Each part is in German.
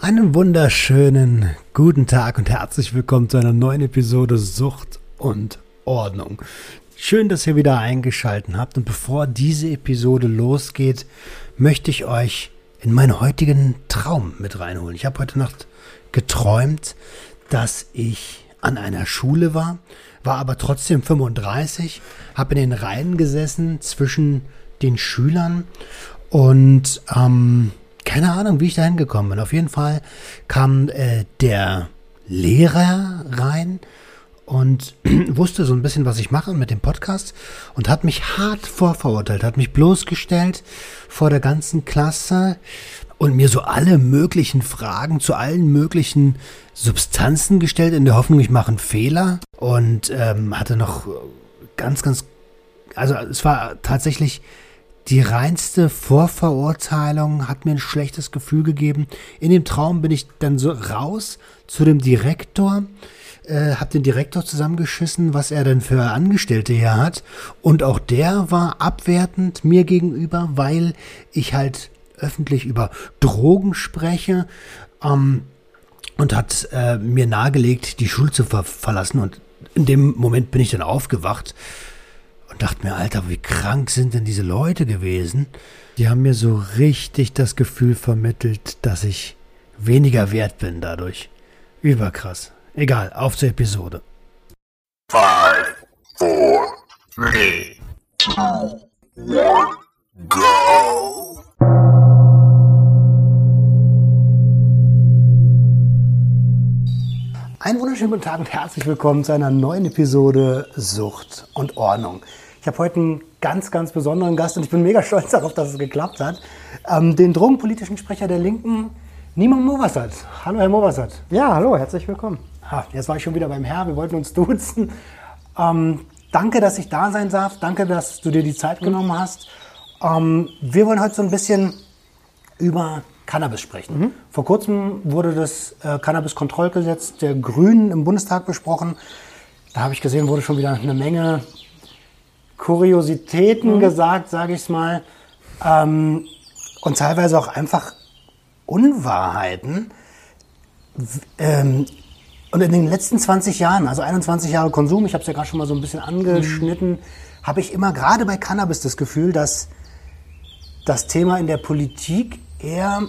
Einen wunderschönen guten Tag und herzlich willkommen zu einer neuen Episode Sucht und Ordnung. Schön, dass ihr wieder eingeschaltet habt und bevor diese Episode losgeht, möchte ich euch in meinen heutigen Traum mit reinholen. Ich habe heute Nacht geträumt, dass ich an einer Schule war, war aber trotzdem 35, habe in den Reihen gesessen zwischen den Schülern und ähm, keine Ahnung, wie ich da hingekommen bin. Auf jeden Fall kam äh, der Lehrer rein und wusste so ein bisschen, was ich mache mit dem Podcast und hat mich hart vorverurteilt, hat mich bloßgestellt vor der ganzen Klasse und mir so alle möglichen Fragen zu allen möglichen Substanzen gestellt, in der Hoffnung, ich mache einen Fehler und ähm, hatte noch ganz, ganz, also es war tatsächlich die reinste Vorverurteilung hat mir ein schlechtes Gefühl gegeben. In dem Traum bin ich dann so raus zu dem Direktor, äh, habe den Direktor zusammengeschissen, was er denn für Angestellte hier hat. Und auch der war abwertend mir gegenüber, weil ich halt öffentlich über Drogen spreche. Ähm, und hat äh, mir nahegelegt, die Schule zu ver verlassen. Und in dem Moment bin ich dann aufgewacht und dachte mir, Alter, wie krank sind denn diese Leute gewesen? Die haben mir so richtig das Gefühl vermittelt, dass ich weniger wert bin dadurch. Überkrass. Egal, auf zur Episode. Five, four, three, two, one, go! Einen wunderschönen guten Tag und herzlich willkommen zu einer neuen Episode Sucht und Ordnung. Ich habe heute einen ganz, ganz besonderen Gast und ich bin mega stolz darauf, dass es geklappt hat. Ähm, den drogenpolitischen Sprecher der Linken, Niemand Movassat. Hallo, Herr Movassat. Ja, hallo, herzlich willkommen. Ah, jetzt war ich schon wieder beim Herr, wir wollten uns duzen. Ähm, danke, dass ich da sein darf. Danke, dass du dir die Zeit genommen hast. Ähm, wir wollen heute so ein bisschen über Cannabis sprechen. Mhm. Vor kurzem wurde das äh, Cannabis-Kontrollgesetz der Grünen im Bundestag besprochen. Da habe ich gesehen, wurde schon wieder eine Menge Kuriositäten mhm. gesagt, sage ich es mal. Ähm, und teilweise auch einfach Unwahrheiten. Ähm, und in den letzten 20 Jahren, also 21 Jahre Konsum, ich habe es ja gerade schon mal so ein bisschen angeschnitten, mhm. habe ich immer gerade bei Cannabis das Gefühl, dass das Thema in der Politik eher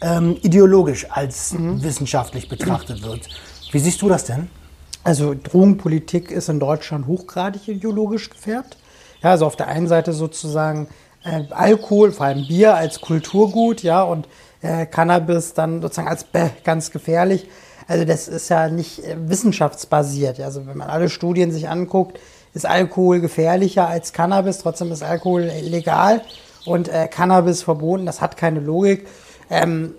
ähm, ideologisch als mhm. wissenschaftlich betrachtet wird. Wie siehst du das denn? Also Drogenpolitik ist in Deutschland hochgradig ideologisch gefärbt. Ja, also auf der einen Seite sozusagen äh, Alkohol, vor allem Bier als Kulturgut, ja, und äh, Cannabis dann sozusagen als bäh, ganz gefährlich. Also das ist ja nicht äh, wissenschaftsbasiert. Also wenn man alle Studien sich anguckt, ist Alkohol gefährlicher als Cannabis. Trotzdem ist Alkohol legal und äh, Cannabis verboten. Das hat keine Logik. Ähm,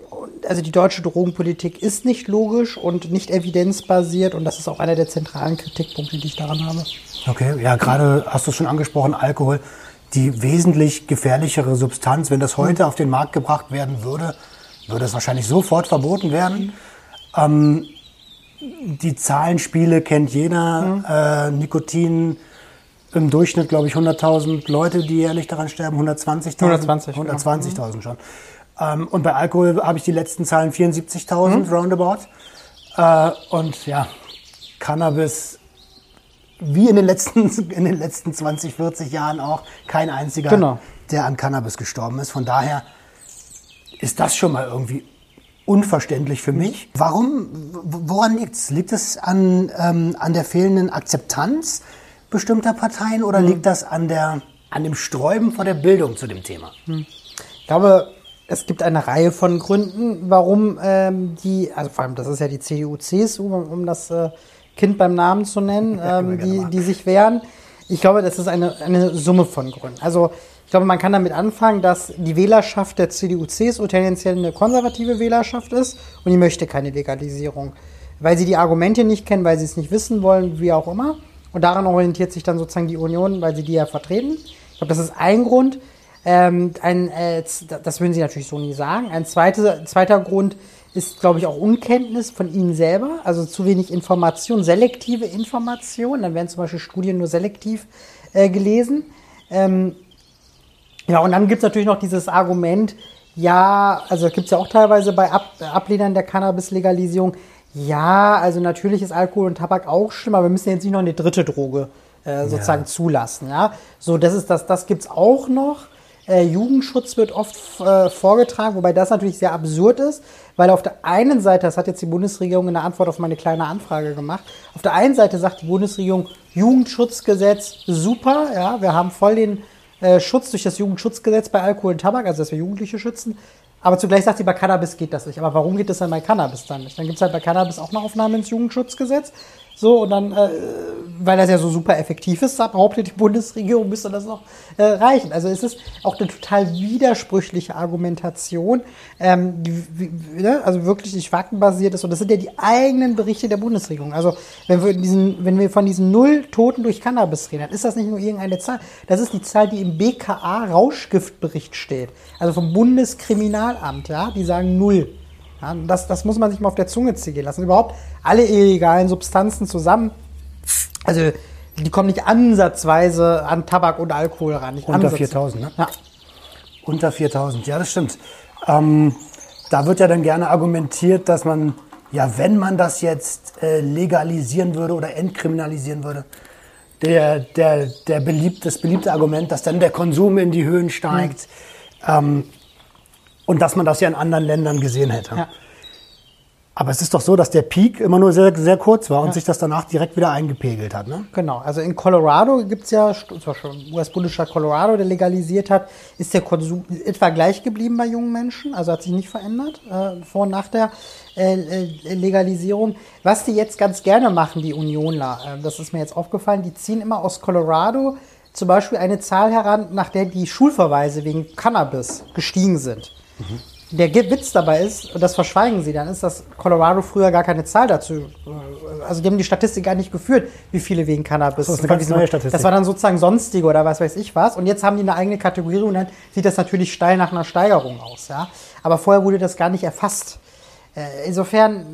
also die deutsche Drogenpolitik ist nicht logisch und nicht evidenzbasiert und das ist auch einer der zentralen Kritikpunkte, die ich daran habe. Okay, ja, gerade hast du schon angesprochen, Alkohol, die wesentlich gefährlichere Substanz. Wenn das heute auf den Markt gebracht werden würde, würde es wahrscheinlich sofort verboten werden. Ähm, die Zahlenspiele kennt jeder. Mhm. Äh, Nikotin im Durchschnitt, glaube ich, 100.000 Leute, die jährlich daran sterben. 120.000? 120. 120.000 genau. schon. Ähm, und bei Alkohol habe ich die letzten Zahlen 74.000 mhm. roundabout. Äh, und ja, Cannabis wie in den letzten, in den letzten 20, 40 Jahren auch kein einziger, genau. der an Cannabis gestorben ist. Von daher ist das schon mal irgendwie unverständlich für mich. Warum, woran liegt es? Liegt es an, ähm, an der fehlenden Akzeptanz bestimmter Parteien oder mhm. liegt das an, der, an dem Sträuben vor der Bildung zu dem Thema? Mhm. Ich glaube, es gibt eine Reihe von Gründen, warum ähm, die, also vor allem das ist ja die CDU, CSU, um, um das äh, Kind beim Namen zu nennen, ähm, die, die sich wehren. Ich glaube, das ist eine, eine Summe von Gründen. Also ich glaube, man kann damit anfangen, dass die Wählerschaft der CDU-CSU tendenziell eine konservative Wählerschaft ist und die möchte keine Legalisierung. weil sie die Argumente nicht kennen, weil sie es nicht wissen wollen, wie auch immer. Und daran orientiert sich dann sozusagen die Union, weil sie die ja vertreten. Ich glaube, das ist ein Grund. Ähm, ein, äh, das würden sie natürlich so nie sagen. Ein zweiter, zweiter Grund ist, glaube ich, auch Unkenntnis von ihnen selber, also zu wenig Information, selektive Information. Dann werden zum Beispiel Studien nur selektiv äh, gelesen. Ähm, ja, und dann gibt es natürlich noch dieses Argument, ja, also gibt es ja auch teilweise bei Ab Ablehnern der Cannabis-Legalisierung, ja, also natürlich ist Alkohol und Tabak auch schlimm, aber wir müssen jetzt nicht noch eine dritte Droge äh, sozusagen ja. zulassen. Ja, so das ist das, das gibt's auch noch. Äh, Jugendschutz wird oft äh, vorgetragen, wobei das natürlich sehr absurd ist, weil auf der einen Seite, das hat jetzt die Bundesregierung in der Antwort auf meine kleine Anfrage gemacht, auf der einen Seite sagt die Bundesregierung, Jugendschutzgesetz super, ja, wir haben voll den äh, Schutz durch das Jugendschutzgesetz bei Alkohol und Tabak, also dass wir Jugendliche schützen. Aber zugleich sagt sie, bei Cannabis geht das nicht. Aber warum geht das dann bei Cannabis dann nicht? Dann gibt es halt bei Cannabis auch eine Aufnahme ins Jugendschutzgesetz. So, und dann, äh, weil das ja so super effektiv ist, behauptet die Bundesregierung, müsste das noch äh, reichen. Also es ist auch eine total widersprüchliche Argumentation, ähm, die, ne? also wirklich nicht faktenbasiert ist. Und das sind ja die eigenen Berichte der Bundesregierung. Also wenn wir, diesen, wenn wir von diesen null Toten durch Cannabis reden, dann ist das nicht nur irgendeine Zahl. Das ist die Zahl, die im BKA-Rauschgiftbericht steht. Also vom Bundeskriminalamt, ja, die sagen null. Ja, das, das muss man sich mal auf der Zunge ziehen lassen. Überhaupt alle illegalen Substanzen zusammen. Also die kommen nicht ansatzweise an Tabak und Alkohol ran. Nicht Unter 4000, ne? Ja. Unter 4000, ja, das stimmt. Ähm, da wird ja dann gerne argumentiert, dass man, ja, wenn man das jetzt äh, legalisieren würde oder entkriminalisieren würde, der, der, der beliebt, das beliebte Argument, dass dann der Konsum in die Höhen steigt. Mhm. Ähm, und dass man das ja in anderen Ländern gesehen hätte. Ja. Aber es ist doch so, dass der Peak immer nur sehr, sehr kurz war und ja. sich das danach direkt wieder eingepegelt hat. Ne? Genau, also in Colorado gibt es ja, zum Beispiel US-Bundesstaat Colorado, der legalisiert hat, ist der Konsum etwa gleich geblieben bei jungen Menschen, also hat sich nicht verändert äh, vor und nach der äh, äh Legalisierung. Was die jetzt ganz gerne machen, die Unionler, äh, das ist mir jetzt aufgefallen, die ziehen immer aus Colorado zum Beispiel eine Zahl heran, nach der die Schulverweise wegen Cannabis gestiegen sind. Mhm. Der Witz dabei ist, und das verschweigen sie dann, ist, dass Colorado früher gar keine Zahl dazu, äh, also die haben die Statistik gar nicht geführt, wie viele wegen Cannabis. Das ist eine ganz neue Statistik. Das war dann sozusagen sonstige oder was weiß ich was. Und jetzt haben die eine eigene Kategorie und dann sieht das natürlich steil nach einer Steigerung aus. Ja? Aber vorher wurde das gar nicht erfasst. Äh, insofern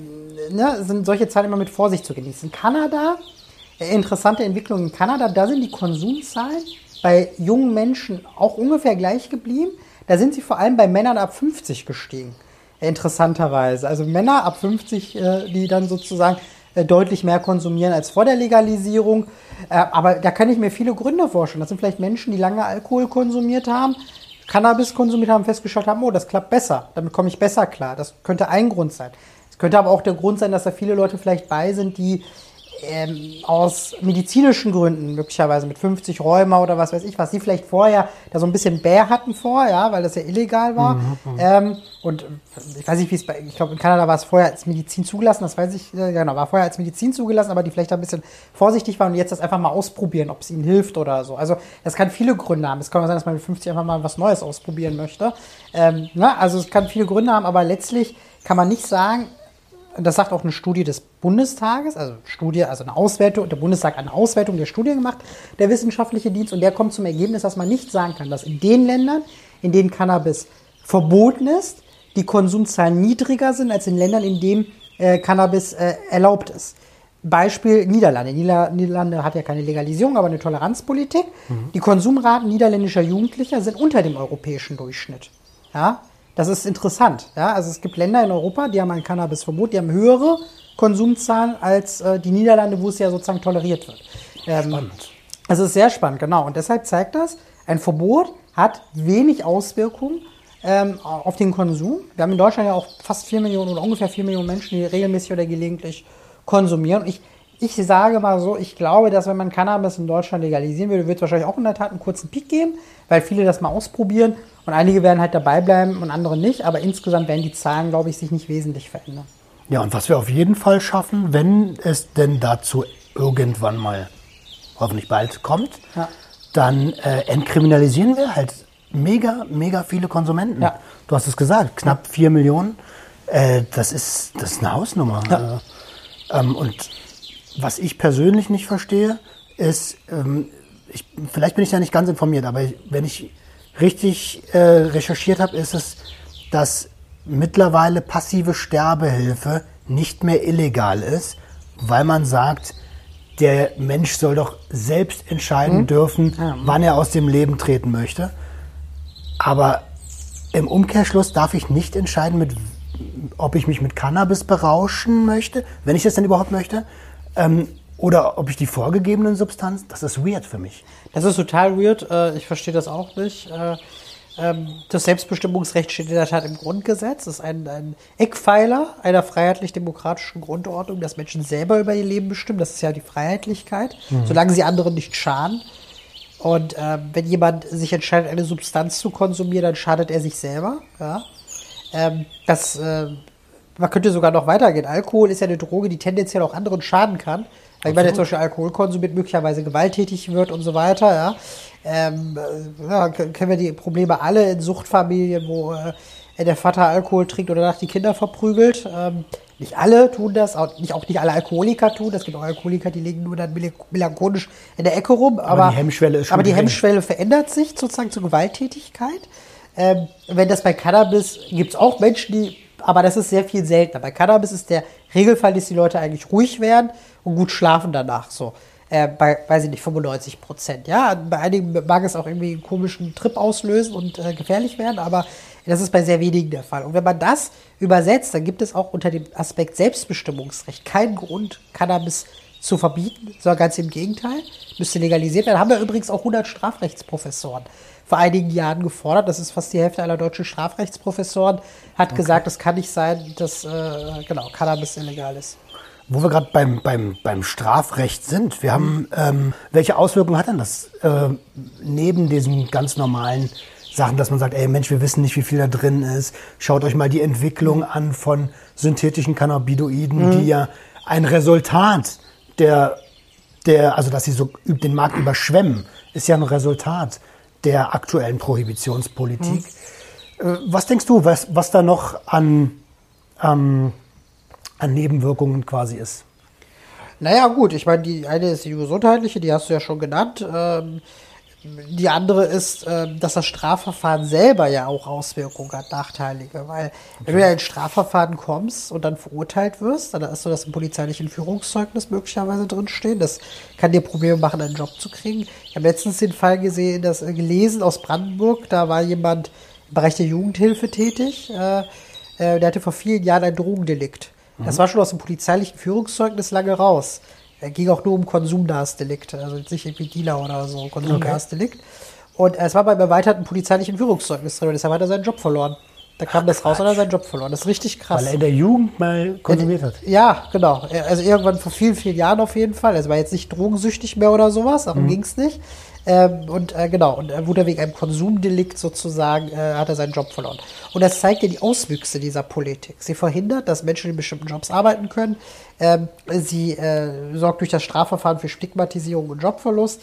ne, sind solche Zahlen immer mit Vorsicht zu genießen. In Kanada, äh, interessante Entwicklung in Kanada, da sind die Konsumzahlen bei jungen Menschen auch ungefähr gleich geblieben. Da sind sie vor allem bei Männern ab 50 gestiegen. Interessanterweise. Also Männer ab 50, äh, die dann sozusagen äh, deutlich mehr konsumieren als vor der Legalisierung. Äh, aber da kann ich mir viele Gründe vorstellen. Das sind vielleicht Menschen, die lange Alkohol konsumiert haben, Cannabis konsumiert haben, festgestellt haben, oh, das klappt besser. Damit komme ich besser klar. Das könnte ein Grund sein. Es könnte aber auch der Grund sein, dass da viele Leute vielleicht bei sind, die ähm, aus medizinischen Gründen, möglicherweise mit 50 Rheuma oder was weiß ich, was sie vielleicht vorher da so ein bisschen Bär hatten vor, ja, weil das ja illegal war. Mhm, mhm. ähm, und ich weiß nicht, wie es bei, ich glaube, in Kanada war es vorher als Medizin zugelassen, das weiß ich, äh, genau, war vorher als Medizin zugelassen, aber die vielleicht ein bisschen vorsichtig waren und jetzt das einfach mal ausprobieren, ob es ihnen hilft oder so. Also, das kann viele Gründe haben. Es kann sein, dass man mit 50 einfach mal was Neues ausprobieren möchte. Ähm, na, also, es kann viele Gründe haben, aber letztlich kann man nicht sagen, das sagt auch eine Studie des Bundestages, also Studie, also eine Auswertung, der Bundestag hat eine Auswertung der Studie gemacht, der wissenschaftliche Dienst, und der kommt zum Ergebnis, dass man nicht sagen kann, dass in den Ländern, in denen Cannabis verboten ist, die Konsumzahlen niedriger sind als in Ländern, in denen äh, Cannabis äh, erlaubt ist. Beispiel Niederlande. Niederlande hat ja keine Legalisierung, aber eine Toleranzpolitik. Mhm. Die Konsumraten niederländischer Jugendlicher sind unter dem europäischen Durchschnitt. Ja? Das ist interessant. Ja? Also es gibt Länder in Europa, die haben ein Cannabisverbot, die haben höhere Konsumzahlen als äh, die Niederlande, wo es ja sozusagen toleriert wird. Ähm, spannend. Es ist sehr spannend, genau. Und deshalb zeigt das, ein Verbot hat wenig Auswirkungen ähm, auf den Konsum. Wir haben in Deutschland ja auch fast 4 Millionen oder ungefähr 4 Millionen Menschen, die regelmäßig oder gelegentlich konsumieren. Und ich, ich sage mal so, ich glaube, dass wenn man Cannabis in Deutschland legalisieren würde, wird es wahrscheinlich auch in der Tat einen kurzen Peak geben, weil viele das mal ausprobieren und einige werden halt dabei bleiben und andere nicht. Aber insgesamt werden die Zahlen, glaube ich, sich nicht wesentlich verändern. Ja, und was wir auf jeden Fall schaffen, wenn es denn dazu irgendwann mal hoffentlich bald kommt, ja. dann äh, entkriminalisieren wir halt mega, mega viele Konsumenten. Ja. Du hast es gesagt, knapp vier Millionen. Äh, das, ist, das ist eine Hausnummer. Ja. Ähm, und was ich persönlich nicht verstehe, ist, ähm, ich, vielleicht bin ich da nicht ganz informiert, aber wenn ich richtig äh, recherchiert habe, ist es, dass mittlerweile passive Sterbehilfe nicht mehr illegal ist, weil man sagt, der Mensch soll doch selbst entscheiden dürfen, wann er aus dem Leben treten möchte. Aber im Umkehrschluss darf ich nicht entscheiden, mit, ob ich mich mit Cannabis berauschen möchte, wenn ich das denn überhaupt möchte, ähm, oder ob ich die vorgegebenen Substanzen. Das ist weird für mich. Das ist total weird. Äh, Ich verstehe das auch nicht. Äh, ähm, Das Selbstbestimmungsrecht steht in der Tat im Grundgesetz. Das ist ein, ein Eckpfeiler einer freiheitlich-demokratischen Grundordnung, dass Menschen selber über ihr Leben bestimmen. Das ist ja die Freiheitlichkeit, solange sie anderen nicht schaden. Und ähm, wenn jemand sich entscheidet, eine Substanz zu konsumieren, dann schadet er sich selber. Ja? Ähm, das, äh, man könnte sogar noch weitergehen. Alkohol ist ja eine Droge, die tendenziell auch anderen schaden kann. Weil jemand, der zum Beispiel Alkohol konsumiert, möglicherweise gewalttätig wird und so weiter. Ja? Ähm, äh, ja, kennen wir die Probleme alle in Suchtfamilien, wo äh, der Vater Alkohol trinkt oder danach die Kinder verprügelt. Ähm, nicht alle tun das, auch nicht, auch nicht alle Alkoholiker tun. Es gibt auch Alkoholiker, die liegen nur dann mel- melancholisch in der Ecke rum. Aber, die Hemmschwelle ist schon Aber die gering. Hemmschwelle verändert sich sozusagen zur Gewalttätigkeit. Ähm, wenn das bei Cannabis gibt es auch Menschen, die, aber das ist sehr viel seltener. Bei Cannabis ist der Regelfall, dass die Leute eigentlich ruhig werden und gut schlafen danach. So. Äh, bei, weiß ich nicht, 95 Prozent. Ja, bei einigen mag es auch irgendwie einen komischen Trip auslösen und äh, gefährlich werden, aber das ist bei sehr wenigen der Fall. Und wenn man das übersetzt, dann gibt es auch unter dem Aspekt Selbstbestimmungsrecht keinen Grund, Cannabis zu verbieten, sondern ganz im Gegenteil, müsste legalisiert werden. Haben wir übrigens auch 100 Strafrechtsprofessoren vor einigen Jahren gefordert. Das ist fast die Hälfte aller deutschen Strafrechtsprofessoren, hat gesagt, es kann nicht sein, dass äh, genau, Cannabis illegal ist. Wo wir gerade beim, beim, beim Strafrecht sind, wir haben, ähm, welche Auswirkungen hat denn das äh, neben diesen ganz normalen Sachen, dass man sagt, ey Mensch, wir wissen nicht, wie viel da drin ist. Schaut euch mal die Entwicklung an von synthetischen Cannabinoiden, die ja ein Resultat der, der, also dass sie so den Markt überschwemmen, ist ja ein Resultat der aktuellen Prohibitionspolitik. Äh, was denkst du, was, was da noch an, ähm, an Nebenwirkungen quasi ist? Naja, gut, ich meine, die eine ist die gesundheitliche, die hast du ja schon genannt. Ähm, die andere ist, ähm, dass das Strafverfahren selber ja auch Auswirkungen hat, nachteilige. Weil wenn du ja in ein Strafverfahren kommst und dann verurteilt wirst, dann hast du das im polizeilichen Führungszeugnis möglicherweise drinstehen. Das kann dir Probleme machen, einen Job zu kriegen. Ich habe letztens den Fall gesehen, das, äh, gelesen aus Brandenburg, da war jemand im Bereich der Jugendhilfe tätig. Äh, äh, der hatte vor vielen Jahren ein Drogendelikt. Das war schon aus dem polizeilichen Führungszeugnis lange raus. Er ging auch nur um konsumnahes Delikt, also jetzt nicht irgendwie Dealer oder so, konsumnahes Delikt. Und es war beim erweiterten polizeilichen Führungszeugnis drin deshalb hat er seinen Job verloren. Da kam das raus und er hat seinen Job verloren. Das ist richtig krass. Weil er in der Jugend mal konsumiert hat. Ja, genau. Also irgendwann vor vielen, vielen Jahren auf jeden Fall. Er war jetzt nicht drogensüchtig mehr oder sowas, darum ging's nicht. Ähm, und äh, genau, und er wurde wegen einem Konsumdelikt sozusagen, äh, hat er seinen Job verloren. Und das zeigt ja die Auswüchse dieser Politik. Sie verhindert, dass Menschen in bestimmten Jobs arbeiten können. Ähm, sie äh, sorgt durch das Strafverfahren für Stigmatisierung und Jobverlust.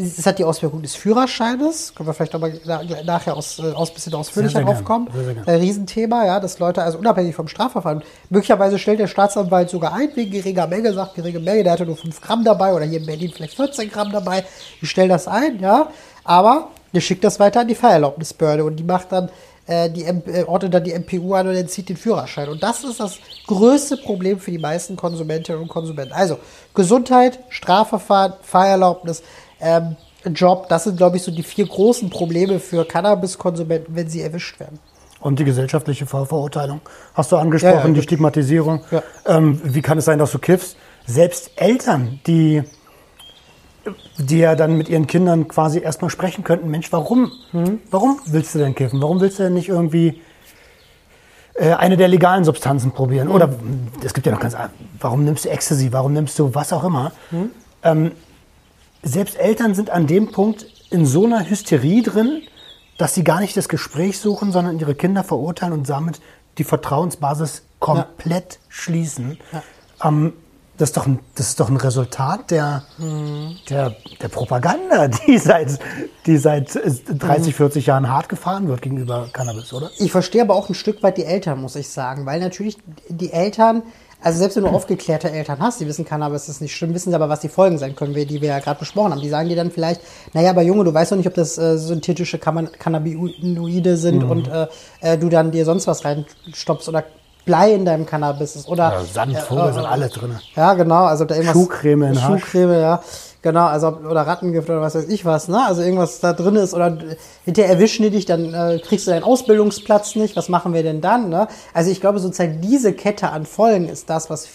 Es hat die Auswirkung des Führerscheines. Können wir vielleicht nochmal na, nachher aus, äh, aus bisschen ausführlicher drauf kommen. Ein Riesenthema, ja, dass Leute also unabhängig vom Strafverfahren, möglicherweise stellt der Staatsanwalt sogar ein wegen geringer Menge, sagt geringe Menge, der hatte nur 5 Gramm dabei oder hier in Berlin vielleicht 14 Gramm dabei. Die stellen das ein, ja, aber der schickt das weiter an die Fahrerlaubnisbehörde und die macht dann äh, die äh, ordnet dann die MPU an und entzieht den Führerschein. Und das ist das größte Problem für die meisten Konsumentinnen und Konsumenten. Also Gesundheit, Strafverfahren, Fahrerlaubnis, ähm, Job, das sind, glaube ich, so die vier großen Probleme für Cannabiskonsumenten, wenn sie erwischt werden. Und die gesellschaftliche Ver Verurteilung hast du angesprochen, Ja, ja, die. Stigmatisierung. Ja. Ähm, wie kann es sein, dass du kiffst? Selbst Eltern, die, die ja dann mit ihren Kindern quasi erstmal sprechen könnten, Mensch, warum? Mhm. Warum willst du denn kiffen? Warum willst du denn nicht irgendwie äh, eine der legalen Substanzen probieren? Mhm. Oder es gibt ja noch ganz, warum nimmst du Ecstasy? Warum nimmst du was auch immer? Mhm. Ähm, selbst Eltern sind an dem Punkt in so einer Hysterie drin, dass sie gar nicht das Gespräch suchen, sondern ihre Kinder verurteilen und damit die Vertrauensbasis komplett schließen. Ähm, das, ist doch ein, das ist doch ein Resultat der, der, der Propaganda, die seit, die seit äh, 30, 40 Jahren hart gefahren wird gegenüber Cannabis, oder? Ich verstehe aber auch ein Stück weit die Eltern, muss ich sagen, weil natürlich die Eltern also selbst wenn du aufgeklärte Eltern hast, die wissen, Cannabis ist nicht schlimm, wissen sie aber, was die Folgen sein können, die wir ja gerade besprochen haben. Die sagen dir dann vielleicht, naja, aber Junge, du weißt doch nicht, ob das äh, synthetische Cannabinoide sind mhm. und äh, äh, du dann dir sonst was reinstopfst oder Blei in deinem Cannabis ist. Oder ja, Sand, Vogel äh, sind alle drin. Ja, genau. Also da irgendwas. Schuhcreme in Schuhcreme, ja. Genau, also oder Rattengift oder was weiß ich was, ne? Also irgendwas da drin ist oder hinterher erwischen die dich, dann äh, kriegst du deinen Ausbildungsplatz nicht. Was machen wir denn dann, ne? Also ich glaube sozusagen diese Kette an Folgen ist das, was,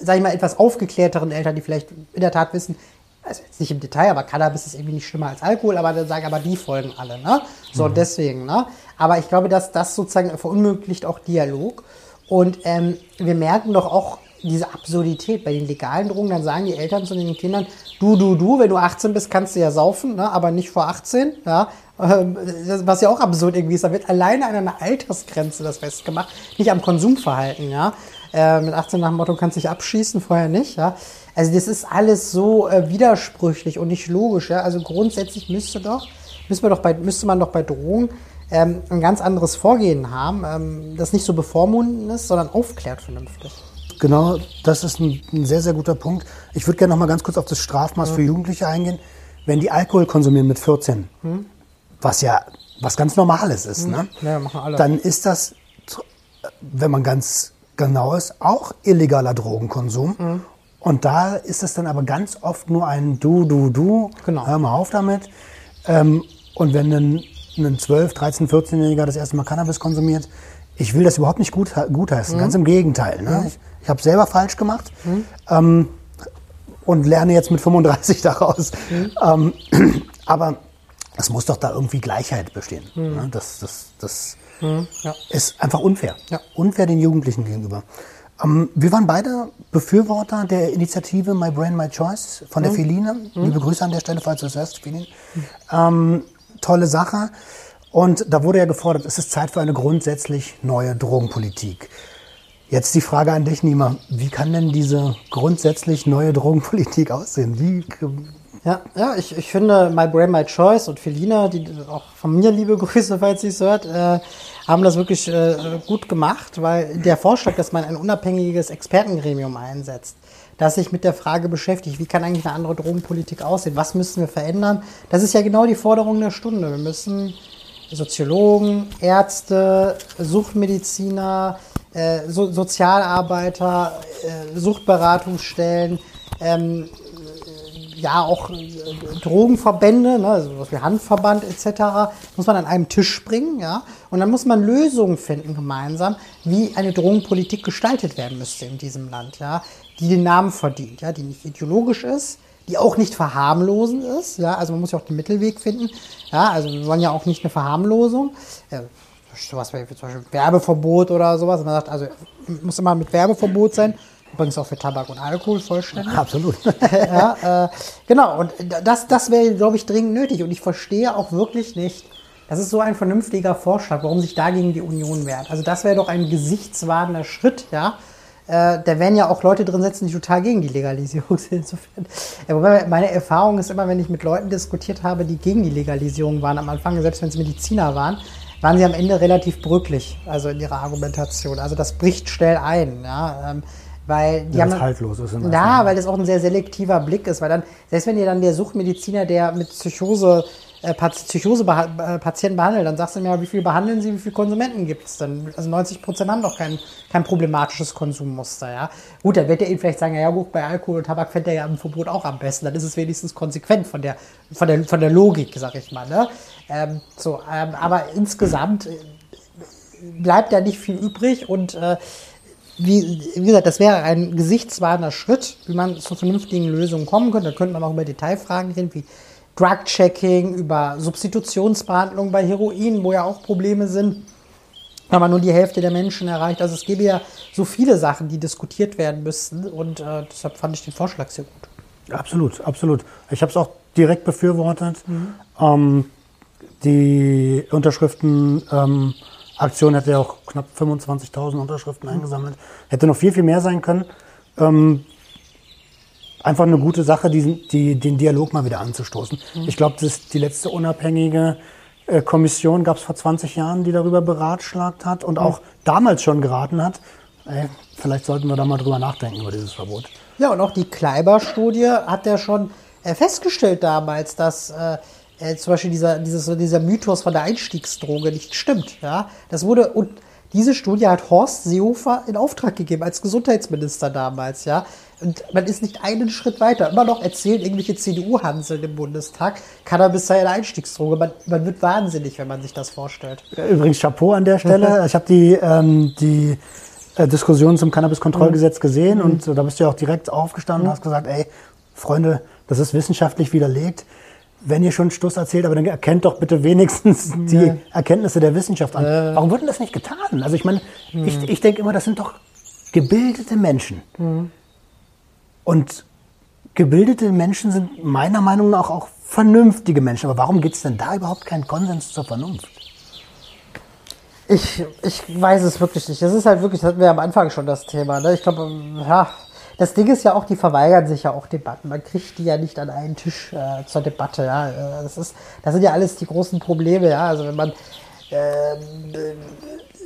sag ich mal, etwas aufgeklärteren Eltern, die vielleicht in der Tat wissen, also jetzt nicht im Detail, aber Cannabis ist irgendwie nicht schlimmer als Alkohol, aber dann sagen aber die Folgen alle, ne? So mhm. deswegen, ne? Aber ich glaube, dass das sozusagen verunmöglicht auch Dialog. Und ähm, wir merken doch auch diese Absurdität bei den legalen Drogen. Dann sagen die Eltern zu den Kindern, du, du, du, wenn du 18 bist, kannst du ja saufen, ne? aber nicht vor 18. Ja? Ähm, was ja auch absurd irgendwie ist. Da wird alleine an einer Altersgrenze das festgemacht, nicht am Konsumverhalten. Ja? Äh, mit 18 nach dem Motto kannst du dich abschießen, vorher nicht. Ja? Also das ist alles so äh, widersprüchlich und nicht logisch. Ja? Also grundsätzlich müsste doch, müsste man doch bei, müsste man doch bei Drogen ähm, ein ganz anderes Vorgehen haben, ähm, das nicht so bevormundend ist, sondern aufklärt vernünftig. Genau, das ist ein, ein sehr, sehr guter Punkt. Ich würde gerne noch mal ganz kurz auf das Strafmaß ja. für Jugendliche eingehen. Wenn die Alkohol konsumieren mit 14, hm. was ja was ganz Normales ist, hm. ne? ja, machen alle. dann ist das, wenn man ganz genau ist, auch illegaler Drogenkonsum. Hm. Und da ist es dann aber ganz oft nur ein Du, Du, Du. Genau. Hör mal auf damit. Ähm, und wenn ein ein 12, 13, 14-Jähriger das erste Mal Cannabis konsumiert, ich will das überhaupt nicht gut, gut heißen. Mhm. Ganz im Gegenteil. Ne? Mhm. Ich, habe selber falsch gemacht mhm. ähm, und lerne jetzt mit 35 daraus. Mhm. Ähm, aber es muss doch da irgendwie Gleichheit bestehen. Mhm. Ne? Das, das, das mhm. ja. ist einfach unfair. Ja. Unfair den Jugendlichen gegenüber. Ähm, wir waren beide Befürworter der Initiative My Brain, My Choice von der mhm. Feline. Liebe Grüße an der Stelle, falls du es hörst, Feline. Ähm, tolle Sache. Und da wurde ja gefordert, es ist Zeit für eine grundsätzlich neue Drogenpolitik. Jetzt die Frage an dich, Nima. Wie kann denn diese grundsätzlich neue Drogenpolitik aussehen? Wie ja, ja ich, ich finde My Brain, My Choice und Felina, die auch von mir liebe Grüße, falls sie es hört, äh, haben das wirklich äh, gut gemacht, weil der Vorschlag, dass man ein unabhängiges Expertengremium einsetzt, das sich mit der Frage beschäftigt, wie kann eigentlich eine andere Drogenpolitik aussehen, was müssen wir verändern, das ist ja genau die Forderung der Stunde. Wir müssen Soziologen, Ärzte, Suchtmediziner, äh, so Sozialarbeiter, äh, Suchtberatungsstellen, ähm, ja auch äh, Drogenverbände, ne, also was wie Handverband etc., muss man an einem Tisch bringen, ja, und dann muss man Lösungen finden gemeinsam, wie eine Drogenpolitik gestaltet werden müsste in diesem Land, ja, die den Namen verdient, ja, die nicht ideologisch ist, die auch nicht verharmlosend ist, ja, also man muss ja auch den Mittelweg finden, ja, also wir wollen ja auch nicht eine Verharmlosung, äh, sowas wie zum Beispiel Werbeverbot oder sowas, man sagt, also muss immer mit Werbeverbot sein, Übrigens auch für Tabak und Alkohol vollständig. Absolut. ja, äh, genau, und das, das wäre, glaube ich, dringend nötig. Und ich verstehe auch wirklich nicht, das ist so ein vernünftiger Vorschlag, warum sich dagegen die Union wehrt. Also das wäre doch ein gesichtswahrender Schritt, ja. Äh, da werden ja auch Leute drin sitzen, die total gegen die Legalisierung sind. Insofern. Ja, wobei meine Erfahrung ist immer, wenn ich mit Leuten diskutiert habe, die gegen die Legalisierung waren am Anfang, selbst wenn es Mediziner waren, waren sie am Ende relativ brücklich, also in ihrer Argumentation. Also das bricht schnell ein. Ja. Ähm, weil die ja, haben, haltlos ist. Ja, weil das auch ein sehr selektiver Blick ist. Weil dann, selbst wenn ihr dann der Suchtmediziner, der mit Psychose, Psychose-Patienten äh, behandelt, dann sagst du mir, wie viel behandeln sie, wie viele Konsumenten gibt es dann? Also 90 Prozent haben doch kein, kein problematisches Konsummuster, ja. Gut, dann wird er ihnen vielleicht sagen, ja gut, bei Alkohol und Tabak fände er ja im Verbot auch am besten. Dann ist es wenigstens konsequent von der, von der, von der Logik, sag ich mal, ne? Ähm, so, ähm, aber insgesamt äh, bleibt da nicht viel übrig und äh, wie, wie gesagt, das wäre ein gesichtswahrender Schritt, wie man zu vernünftigen Lösungen kommen könnte. Da könnte man auch über Detailfragen reden, wie Drug-Checking, über Substitutionsbehandlung bei Heroin, wo ja auch Probleme sind, wenn man nur die Hälfte der Menschen erreicht. Also es gäbe ja so viele Sachen, die diskutiert werden müssten und äh, deshalb fand ich den Vorschlag sehr gut. Absolut, absolut. Ich habe es auch direkt befürwortet. Mhm. Ähm, die Unterschriften ähm, hätte ja auch knapp 25.000 Unterschriften eingesammelt. Hätte noch viel, viel mehr sein können. Ähm, einfach eine gute Sache, die, die, den Dialog mal wieder anzustoßen. Mhm. Ich glaube, das die letzte unabhängige äh, Kommission gab es vor 20 Jahren, die darüber beratschlagt hat und mhm. auch damals schon geraten hat. ey, vielleicht sollten wir da mal drüber nachdenken, über dieses Verbot. Ja, und auch die Kleiber-Studie hat ja schon äh, festgestellt damals, dass äh, äh, zum Beispiel dieser, dieses, dieser Mythos von der Einstiegsdroge nicht stimmt. Ja? Das wurde, und diese Studie hat Horst Seehofer in Auftrag gegeben als Gesundheitsminister damals, ja. Und man ist nicht einen Schritt weiter. Immer noch erzählen irgendwelche CDU-Hanseln im Bundestag, Cannabis sei eine Einstiegsdroge. Man, man wird wahnsinnig, wenn man sich das vorstellt. Übrigens Chapeau an der Stelle. Ich habe die, ähm, die äh, Diskussion zum Cannabiskontrollgesetz gesehen Mhm. und äh, da bist du ja auch direkt aufgestanden und hast gesagt, ey, Freunde, das ist wissenschaftlich widerlegt. Wenn ihr schon Stuss erzählt, aber dann erkennt doch bitte wenigstens die Erkenntnisse der Wissenschaft an. Warum wird denn das nicht getan? Also ich meine, Mhm. ich, ich denke immer, das sind doch gebildete Menschen. Mhm. Und gebildete Menschen sind meiner Meinung nach auch vernünftige Menschen. Aber warum gibt es denn da überhaupt keinen Konsens zur Vernunft? Ich, ich weiß es wirklich nicht. Das ist halt wirklich, das hatten wir am Anfang schon das Thema. Ne? Ich glaube, ja, das Ding ist ja auch, die verweigern sich ja auch Debatten. Man kriegt die ja nicht an einen Tisch äh, zur Debatte. Ja, Äh, das ist, das sind ja alles die großen Probleme. Ja, also wenn man äh,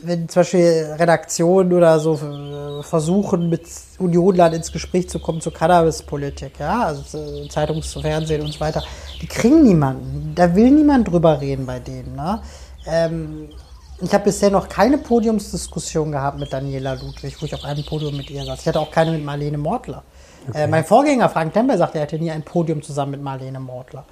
wenn zum Beispiel Redaktionen oder so äh, versuchen, mit Unionland ins Gespräch zu kommen zur Cannabispolitik, ja, also zu Zeitungs-, Fernsehen und so weiter, die kriegen niemanden. Da will niemand drüber reden bei denen. Ne? Ähm, ich habe bisher noch keine Podiumsdiskussion gehabt mit Daniela Ludwig, wo ich auf einem Podium mit ihr saß. Ich hatte auch keine mit Marlene Mortler. Äh, mein Vorgänger Frank Temper sagte, er hätte nie ein Podium zusammen mit Marlene Mortler.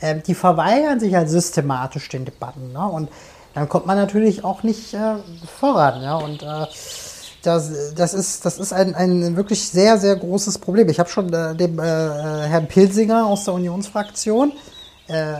Ähm, die verweigern sich halt systematisch den Debatten. Ne? Und dann kommt man natürlich auch nicht äh, voran. Ja? Und äh, das, das ist, das ist ein, ein wirklich sehr, sehr großes Problem. Ich habe schon äh, dem äh, äh, Herrn Pilsinger aus der Unionsfraktion äh,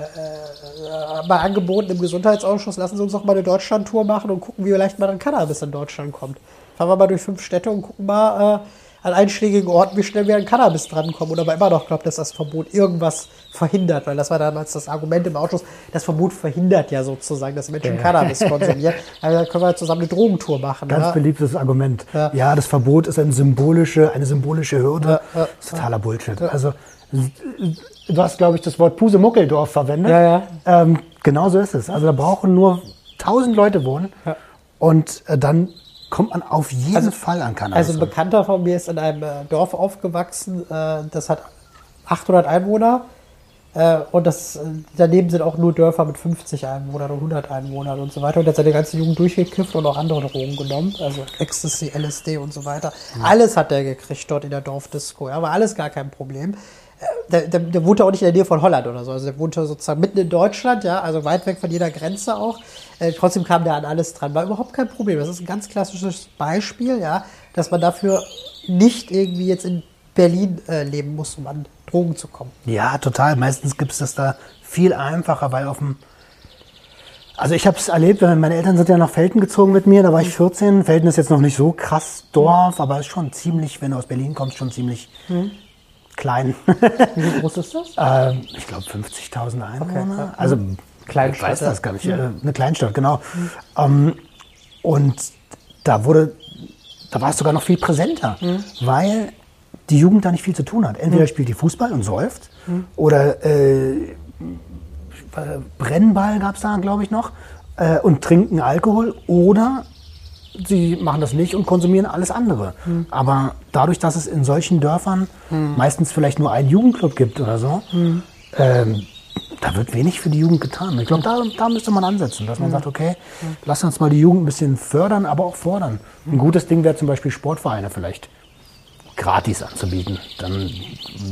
mal angeboten im Gesundheitsausschuss, lassen Sie uns doch mal eine Deutschlandtour machen und gucken, wie leicht mal an Cannabis in Deutschland kommt. Fahren wir mal durch fünf Städte und gucken mal an einschlägigen Orten, wie schnell wir an Cannabis drankommen. Oder aber immer noch glaubt, dass das Verbot irgendwas verhindert, weil das war damals das Argument im Ausschuss, das Verbot verhindert ja sozusagen, dass Menschen Cannabis konsumieren. Also da können wir zusammen eine Drogentour machen. Ganz ja. beliebtes Argument. Ja. Ja. das Verbot ist eine symbolische, eine symbolische Hürde. Ja, ja, totaler Bullshit. Also, du hast, glaube ich, das Wort Pusemuckeldorf verwendet. Ja, ja. Ähm, genau so ist es. Also, da brauchen nur tausend Leute wohnen Ja. und äh, dann kommt man auf jeden Fall an Cannabis. Also ein Bekannter von mir ist in einem äh, Dorf aufgewachsen, äh, das hat 800 Einwohner äh, und das, daneben sind auch nur Dörfer mit 50 Einwohnern und 100 Einwohnern und so weiter. Und er hat seine ganze Jugend durchgekifft und auch andere Drogen genommen, also Ecstasy, LSD und so weiter. Alles hat er gekriegt dort in der Dorfdisco, ja, war alles gar kein Problem. Der, der, der wohnte auch nicht in der Nähe von Holland oder so. Also der wohnte sozusagen mitten in Deutschland, ja, also weit weg von jeder Grenze auch. Äh, trotzdem kam der an alles dran. War überhaupt kein Problem. Das ist ein ganz klassisches Beispiel, ja, dass man dafür nicht irgendwie jetzt in Berlin äh, leben muss, um an Drogen zu kommen. Ja, total. Meistens gibt es das da viel einfacher, weil auf dem. Also ich habe es erlebt, meine Eltern sind ja nach Felden gezogen mit mir, da war ich 14. Felden ist jetzt noch nicht so krass Dorf, aber ist schon ziemlich, wenn du aus Berlin kommst, schon ziemlich klein. Wie groß ist das? ähm, ich glaube 50.000 Einwohner. ja. Also Kleinstadt, ich weiß das gar nicht. Äh, Eine Kleinstadt, genau. Ähm, und da wurde, da war es sogar noch viel präsenter, weil die Jugend da nicht viel zu tun hat. Entweder spielt die Fußball und säuft oder äh, Brennball gab es da, glaube ich, noch äh, und trinken Alkohol oder sie machen das nicht und konsumieren alles andere. Aber dadurch, dass es in solchen Dörfern meistens vielleicht nur einen Jugendclub gibt oder so, ähm, da wird wenig für die Jugend getan. Ich glaube, da, da müsste man ansetzen, dass man sagt, okay, lass uns mal die Jugend ein bisschen fördern, aber auch fordern. Ein gutes Ding wäre zum Beispiel Sportvereine vielleicht gratis anzubieten. Dann,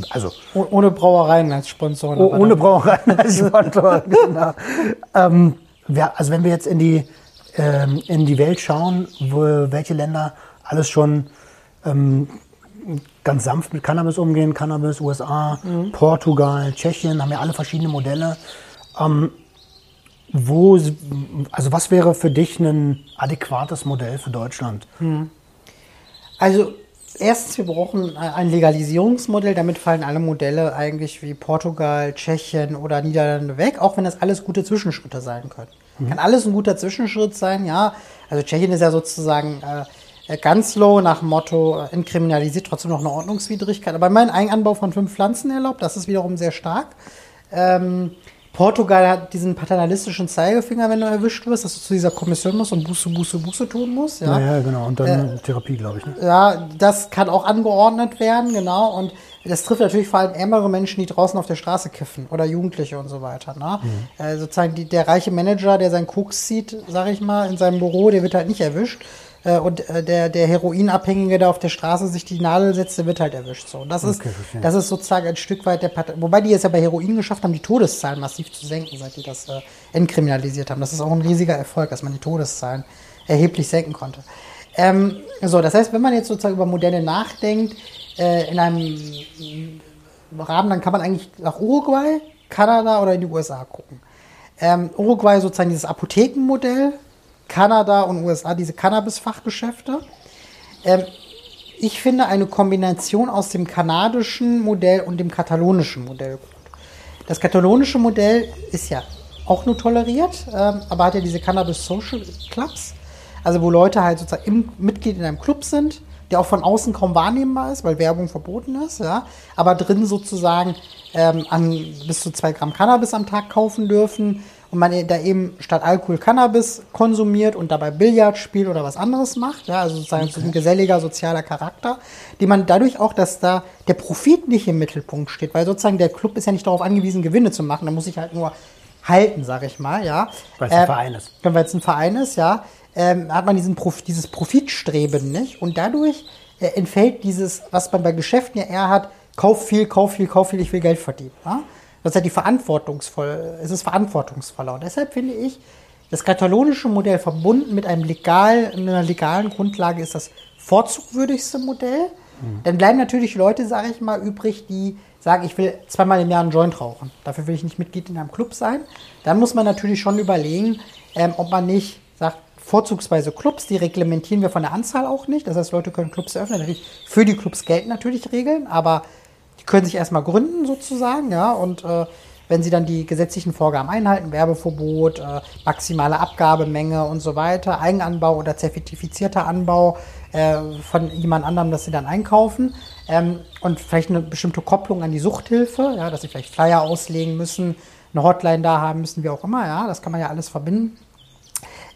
also Oh, ohne Brauereien als Sponsoren. Oh, ohne Brauereien als Sponsor, genau. ähm, also wenn wir jetzt in die, ähm, in die Welt schauen, wo, welche Länder alles schon ähm, ganz sanft mit Cannabis umgehen, Cannabis, USA, Portugal, Tschechien, haben ja alle verschiedene Modelle. Ähm, wo, also was wäre für dich ein adäquates Modell für Deutschland? Also erstens, wir brauchen ein Legalisierungsmodell. Damit fallen alle Modelle eigentlich wie Portugal, Tschechien oder Niederlande weg, auch wenn das alles gute Zwischenschritte sein können. Kann alles ein guter Zwischenschritt sein, ja. Also Tschechien ist ja sozusagen äh, ganz low nach dem Motto, äh, entkriminalisiert trotzdem noch eine Ordnungswidrigkeit. Aber mein Eigenanbau von fünf Pflanzen erlaubt, das ist wiederum sehr stark. Ähm, Portugal hat diesen paternalistischen Zeigefinger, wenn du erwischt wirst, dass du zu dieser Kommission musst und Buße, Buße, Buße tun musst. Ja, Ja, ja, genau. Und dann Therapie, glaube ich. Ne? ja das kann auch angeordnet werden, genau. Und das trifft natürlich vor allem ärmere Menschen, die draußen auf der Straße kiffen oder Jugendliche und so weiter. Ne? Äh, sozusagen die, der reiche Manager, der seinen Koks zieht, sag ich mal, in seinem Büro, der wird halt nicht erwischt. Äh, und äh, der, der Heroinabhängige, der auf der Straße sich die Nadel setzt, der wird halt erwischt. So. Und das, ist, Okay, verstehe. das ist sozusagen ein Stück weit der Partei. Wobei die es ja bei Heroin geschafft haben, die Todeszahlen massiv zu senken, seit die das äh, entkriminalisiert haben. Das ist auch ein riesiger Erfolg, dass man die Todeszahlen erheblich senken konnte. Ähm, so, das heißt, wenn man jetzt sozusagen über Modelle nachdenkt, äh, in einem Rahmen, dann kann man eigentlich nach Uruguay, Kanada oder in die USA gucken. Ähm, Uruguay sozusagen dieses Apothekenmodell, Kanada und USA diese Cannabis-Fachgeschäfte. Ähm, ich finde eine Kombination aus dem kanadischen Modell und dem katalonischen Modell gut. Das katalonische Modell ist ja auch nur toleriert, ähm, aber hat ja diese Cannabis Social Clubs, also wo Leute halt sozusagen im, Mitglied in einem Club sind, der auch von außen kaum wahrnehmbar ist, weil Werbung verboten ist, ja, aber drin sozusagen ähm, an bis zu zwei Gramm Cannabis am Tag kaufen dürfen und man da eben statt Alkohol Cannabis konsumiert und dabei Billard spielt oder was anderes macht, ja, also sozusagen so ein geselliger sozialer Charakter, die man dadurch auch, dass da der Profit nicht im Mittelpunkt steht, weil sozusagen der Club ist ja nicht darauf angewiesen, Gewinne zu machen, da muss ich halt nur halten, sag ich mal, ja. Weil es ein Verein ist. Weil es ein Verein ist, ja, ähm, hat man diesen Prof dieses Profitstreben nicht und dadurch äh, entfällt dieses, was man bei Geschäften ja eher hat, kauf viel, kauf viel, kauf viel, ich will Geld verdienen. Ja? Das ist ja die verantwortungsvoll, es ist verantwortungsvoller. Und deshalb finde ich, das katalonische Modell verbunden mit einem legal, einer legalen Grundlage ist das vorzugwürdigste Modell. Dann bleiben natürlich Leute, sage ich mal, übrig, die sagen, ich will zweimal im Jahr einen Joint rauchen. Dafür will ich nicht Mitglied in einem Club sein. Dann muss man natürlich schon überlegen, ähm, ob man nicht sagt, vorzugsweise Clubs, die reglementieren wir von der Anzahl auch nicht. Das heißt, Leute können Clubs eröffnen. Natürlich, für die Clubs gelten natürlich Regeln, aber die können sich erstmal gründen sozusagen, ja, und äh, wenn sie dann die gesetzlichen Vorgaben einhalten, Werbeverbot, äh, maximale Abgabemenge und so weiter, Eigenanbau oder zertifizierter Anbau äh, von jemand anderem, das sie dann einkaufen ähm, und vielleicht eine bestimmte Kopplung an die Suchthilfe, ja, dass sie vielleicht Flyer auslegen müssen, eine Hotline da haben müssen, wie auch immer, ja, das kann man ja alles verbinden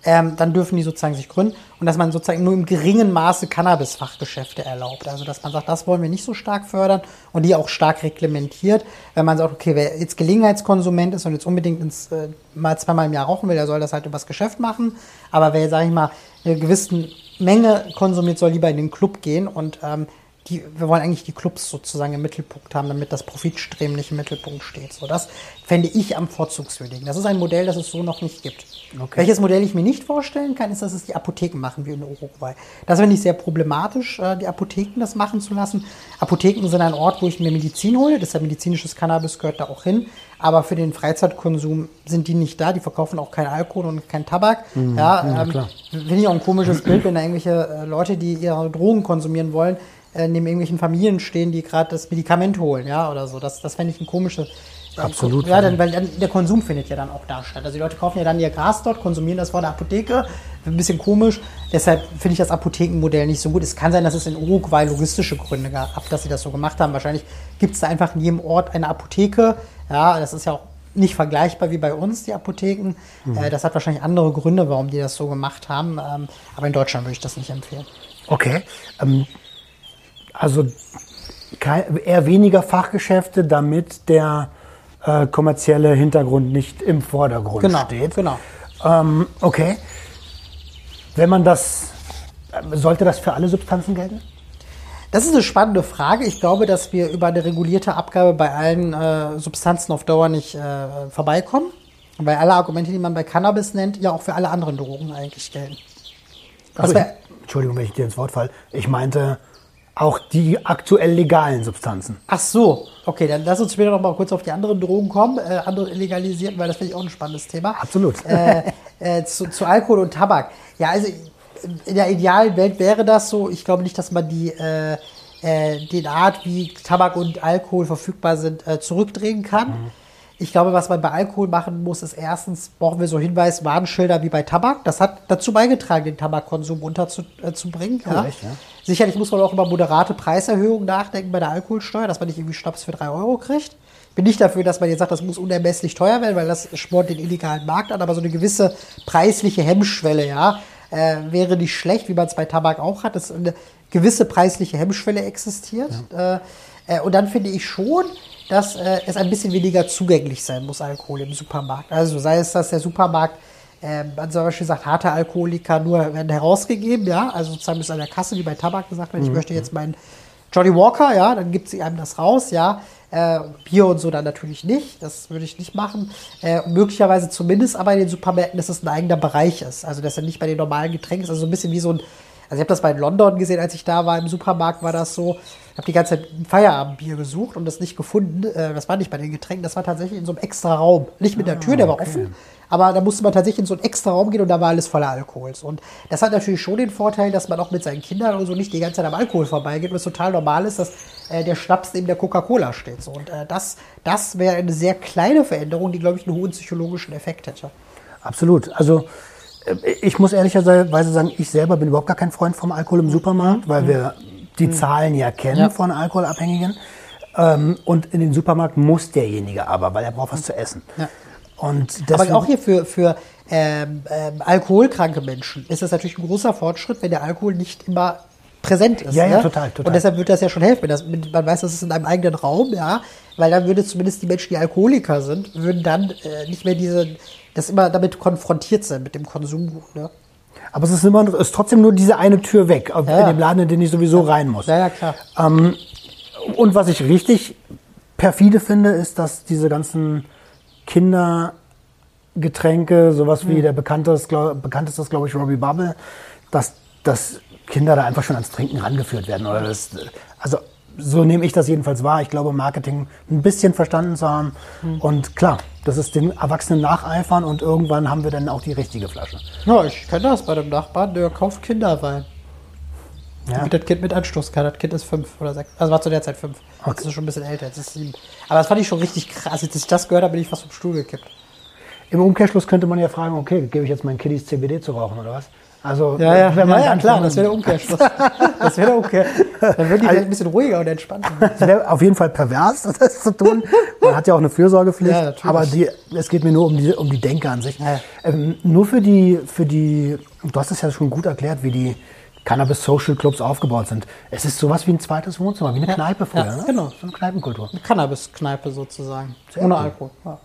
ähm, dann dürfen die sozusagen sich gründen und dass man sozusagen nur im geringen Maße Cannabis-Fachgeschäfte erlaubt. Also dass man sagt, das wollen wir nicht so stark fördern und die auch stark reglementiert. Wenn man sagt, okay, wer jetzt Gelegenheitskonsument ist und jetzt unbedingt ins, äh, mal zweimal im Jahr rauchen will, der soll das halt übers Geschäft machen. Aber wer, sage ich mal, eine gewisse Menge konsumiert, soll lieber in den Club gehen und ähm, die, wir wollen eigentlich die Clubs sozusagen im Mittelpunkt haben, damit das Profitstreben nicht im Mittelpunkt steht. So, das fände ich am vorzugswürdigen. Das ist ein Modell, das es so noch nicht gibt. Okay. Welches Modell ich mir nicht vorstellen kann, ist, dass es die Apotheken machen, wie in Uruguay. Das finde ich sehr problematisch, äh, die Apotheken das machen zu lassen. Apotheken sind ein Ort, wo ich mir Medizin hole, deshalb medizinisches Cannabis gehört da auch hin. Aber für den Freizeitkonsum sind die nicht da, die verkaufen auch keinen Alkohol und keinen Tabak. ja, ähm, klar. finde ich auch ein komisches Bild, wenn da irgendwelche äh, Leute, die ihre Drogen konsumieren wollen, äh, neben irgendwelchen Familien stehen, die gerade das Medikament holen, ja, oder so. Das, das fände ich ein komisches. äh, Absolut, Ja, ja. dann, weil dann, der Konsum findet ja dann auch da statt. Also die Leute kaufen ja dann ihr Gras dort, konsumieren das vor der Apotheke. Ein bisschen komisch. Deshalb finde ich das Apothekenmodell nicht so gut. Es kann sein, dass es in Uruguay logistische Gründe gab, dass sie das so gemacht haben. Wahrscheinlich gibt es da einfach in jedem Ort eine Apotheke. Ja, das ist ja auch nicht vergleichbar wie bei uns, die Apotheken. Mhm. Äh, das hat wahrscheinlich andere Gründe, warum die das so gemacht haben. Ähm, aber in Deutschland würde ich das nicht empfehlen. Okay. Ähm, also eher weniger Fachgeschäfte, damit der äh, kommerzielle Hintergrund nicht im Vordergrund Genau, steht. genau. Ähm, okay. Wenn man das, äh, sollte das für alle Substanzen gelten? Das ist eine spannende Frage. Ich glaube, dass wir über eine regulierte Abgabe bei allen äh, Substanzen auf Dauer nicht äh, vorbeikommen. Weil alle Argumente, die man bei Cannabis nennt, ja auch für alle anderen Drogen eigentlich gelten. Also, wär, Entschuldigung, wenn ich dir ins Wort falle. Ich meinte auch die aktuell legalen Substanzen. ach so, okay, dann lass uns später noch mal kurz auf die anderen Drogen kommen, äh, andere illegalisieren, weil das finde ich auch ein spannendes Thema. Absolut. äh, äh, zu, zu Alkohol und Tabak. Ja, also in der idealen Welt wäre das so. Ich glaube nicht, dass man die, äh, äh, den Art, wie Tabak und Alkohol verfügbar sind, äh, zurückdrehen kann. Ich glaube, was man bei Alkohol machen muss, ist erstens, brauchen wir so Hinweis, Warnschilder wie bei Tabak. Das hat dazu beigetragen, den Tabakkonsum runterzubringen. Äh, ja. ja. Sicherlich muss man auch über moderate Preiserhöhungen nachdenken bei der Alkoholsteuer, dass man nicht irgendwie Schnaps für drei Euro kriegt. Ich bin nicht dafür, dass man jetzt sagt, das muss unermesslich teuer werden, weil das spornt den illegalen Markt an, aber so eine gewisse preisliche Hemmschwelle, ja, äh, wäre nicht schlecht, wie man es bei Tabak auch hat, dass eine gewisse preisliche Hemmschwelle existiert. Ja. Äh, äh, und dann finde ich schon, dass äh, es ein bisschen weniger zugänglich sein muss, Alkohol im Supermarkt. Also sei es, dass der Supermarkt ähm, man zum Beispiel sagt, harte Alkoholiker nur werden herausgegeben, ja, also sozusagen bis an der Kasse, wie bei Tabak gesagt wird, mhm. ich möchte jetzt meinen Johnny Walker, ja, dann gibt sie einem das raus, ja. Äh, Bier und so dann natürlich nicht, das würde ich nicht machen. Äh, möglicherweise zumindest aber in den Supermärkten, dass es ein eigener Bereich ist, also dass er nicht bei den normalen Getränken ist, also so ein bisschen wie so ein, also ich habe das bei London gesehen, als ich da war, im Supermarkt war das so, ich habe die ganze Zeit ein Feierabendbier gesucht und das nicht gefunden, äh, das war nicht bei den Getränken, das war tatsächlich in so einem extra Raum, nicht mit der Tür, der war ah, okay. offen, aber da musste man tatsächlich in so einen extra Raum gehen und da war alles voller Alkohols. Und das hat natürlich schon den Vorteil, dass man auch mit seinen Kindern oder so nicht die ganze Zeit am Alkohol vorbeigeht und es total normal ist, dass äh, der Schnaps neben der Coca-Cola steht. So. Und äh, das, das wäre eine sehr kleine Veränderung, die, glaube ich, einen hohen psychologischen Effekt hätte. Absolut. Also ich muss ehrlicherweise sagen, ich selber bin überhaupt gar kein Freund vom Alkohol im Supermarkt, weil mhm. wir die mhm. Zahlen ja kennen ja. von Alkoholabhängigen. Ähm, und in den Supermarkt muss derjenige aber, weil er braucht was zu essen. Ja. Und Aber auch hier für, für ähm, ähm, alkoholkranke Menschen ist das natürlich ein großer Fortschritt, wenn der Alkohol nicht immer präsent ist. Ja, ja, ne? total, total. Und deshalb würde das ja schon helfen, dass man weiß, dass es in einem eigenen Raum, ja, weil dann würde zumindest die Menschen, die Alkoholiker sind, würden dann äh, nicht mehr diese, das immer damit konfrontiert sein mit dem Konsum. Ne? Aber es ist immer, es ist trotzdem nur diese eine Tür weg, ja, in dem Laden, in den ich sowieso ja. rein muss. Ja, ja, klar. Ähm, und was ich richtig perfide finde, ist, dass diese ganzen Kindergetränke, sowas wie mhm. der bekannteste, glaub, bekannteste ist, glaube ich, Robbie Bubble, dass, dass Kinder da einfach schon ans Trinken rangeführt werden. Oder das, also so nehme ich das jedenfalls wahr. Ich glaube, Marketing ein bisschen verstanden zu haben. Mhm. Und klar, das ist den Erwachsenen nacheifern und irgendwann haben wir dann auch die richtige Flasche. Ja, ich kenne das bei dem Nachbarn, der kauft Kinderwein. Ja. Damit das Kind mit Anstoß kann. Das Kind ist fünf oder sechs. Also war zu der Zeit fünf. Okay. Jetzt ist schon ein bisschen älter, jetzt ist sieben. Aber das fand ich schon richtig krass. Als ich das gehört habe, bin ich fast vom Stuhl gekippt. Im Umkehrschluss könnte man ja fragen, okay, gebe ich jetzt meinen Kiddies CBD zu rauchen oder was? Also, ja, ja, wenn man ja, klar, das wäre der Umkehrschluss. das wäre der Umkehr. Dann würden die also, ein bisschen ruhiger und entspannter. Es wäre auf jeden Fall pervers, das zu tun. Man hat ja auch eine Fürsorgepflicht. Ja, aber die, es geht mir nur um die, um die Denke an sich. Ja. Ähm, nur für die, für die, du hast es ja schon gut erklärt, wie die, Cannabis-Social Clubs aufgebaut sind. Es ist sowas wie ein zweites Wohnzimmer, wie eine Kneipe früher. Ja, ne? Genau. So eine Kneipenkultur. Eine Cannabis-Kneipe sozusagen. Sehr Ohne cool. Alkohol.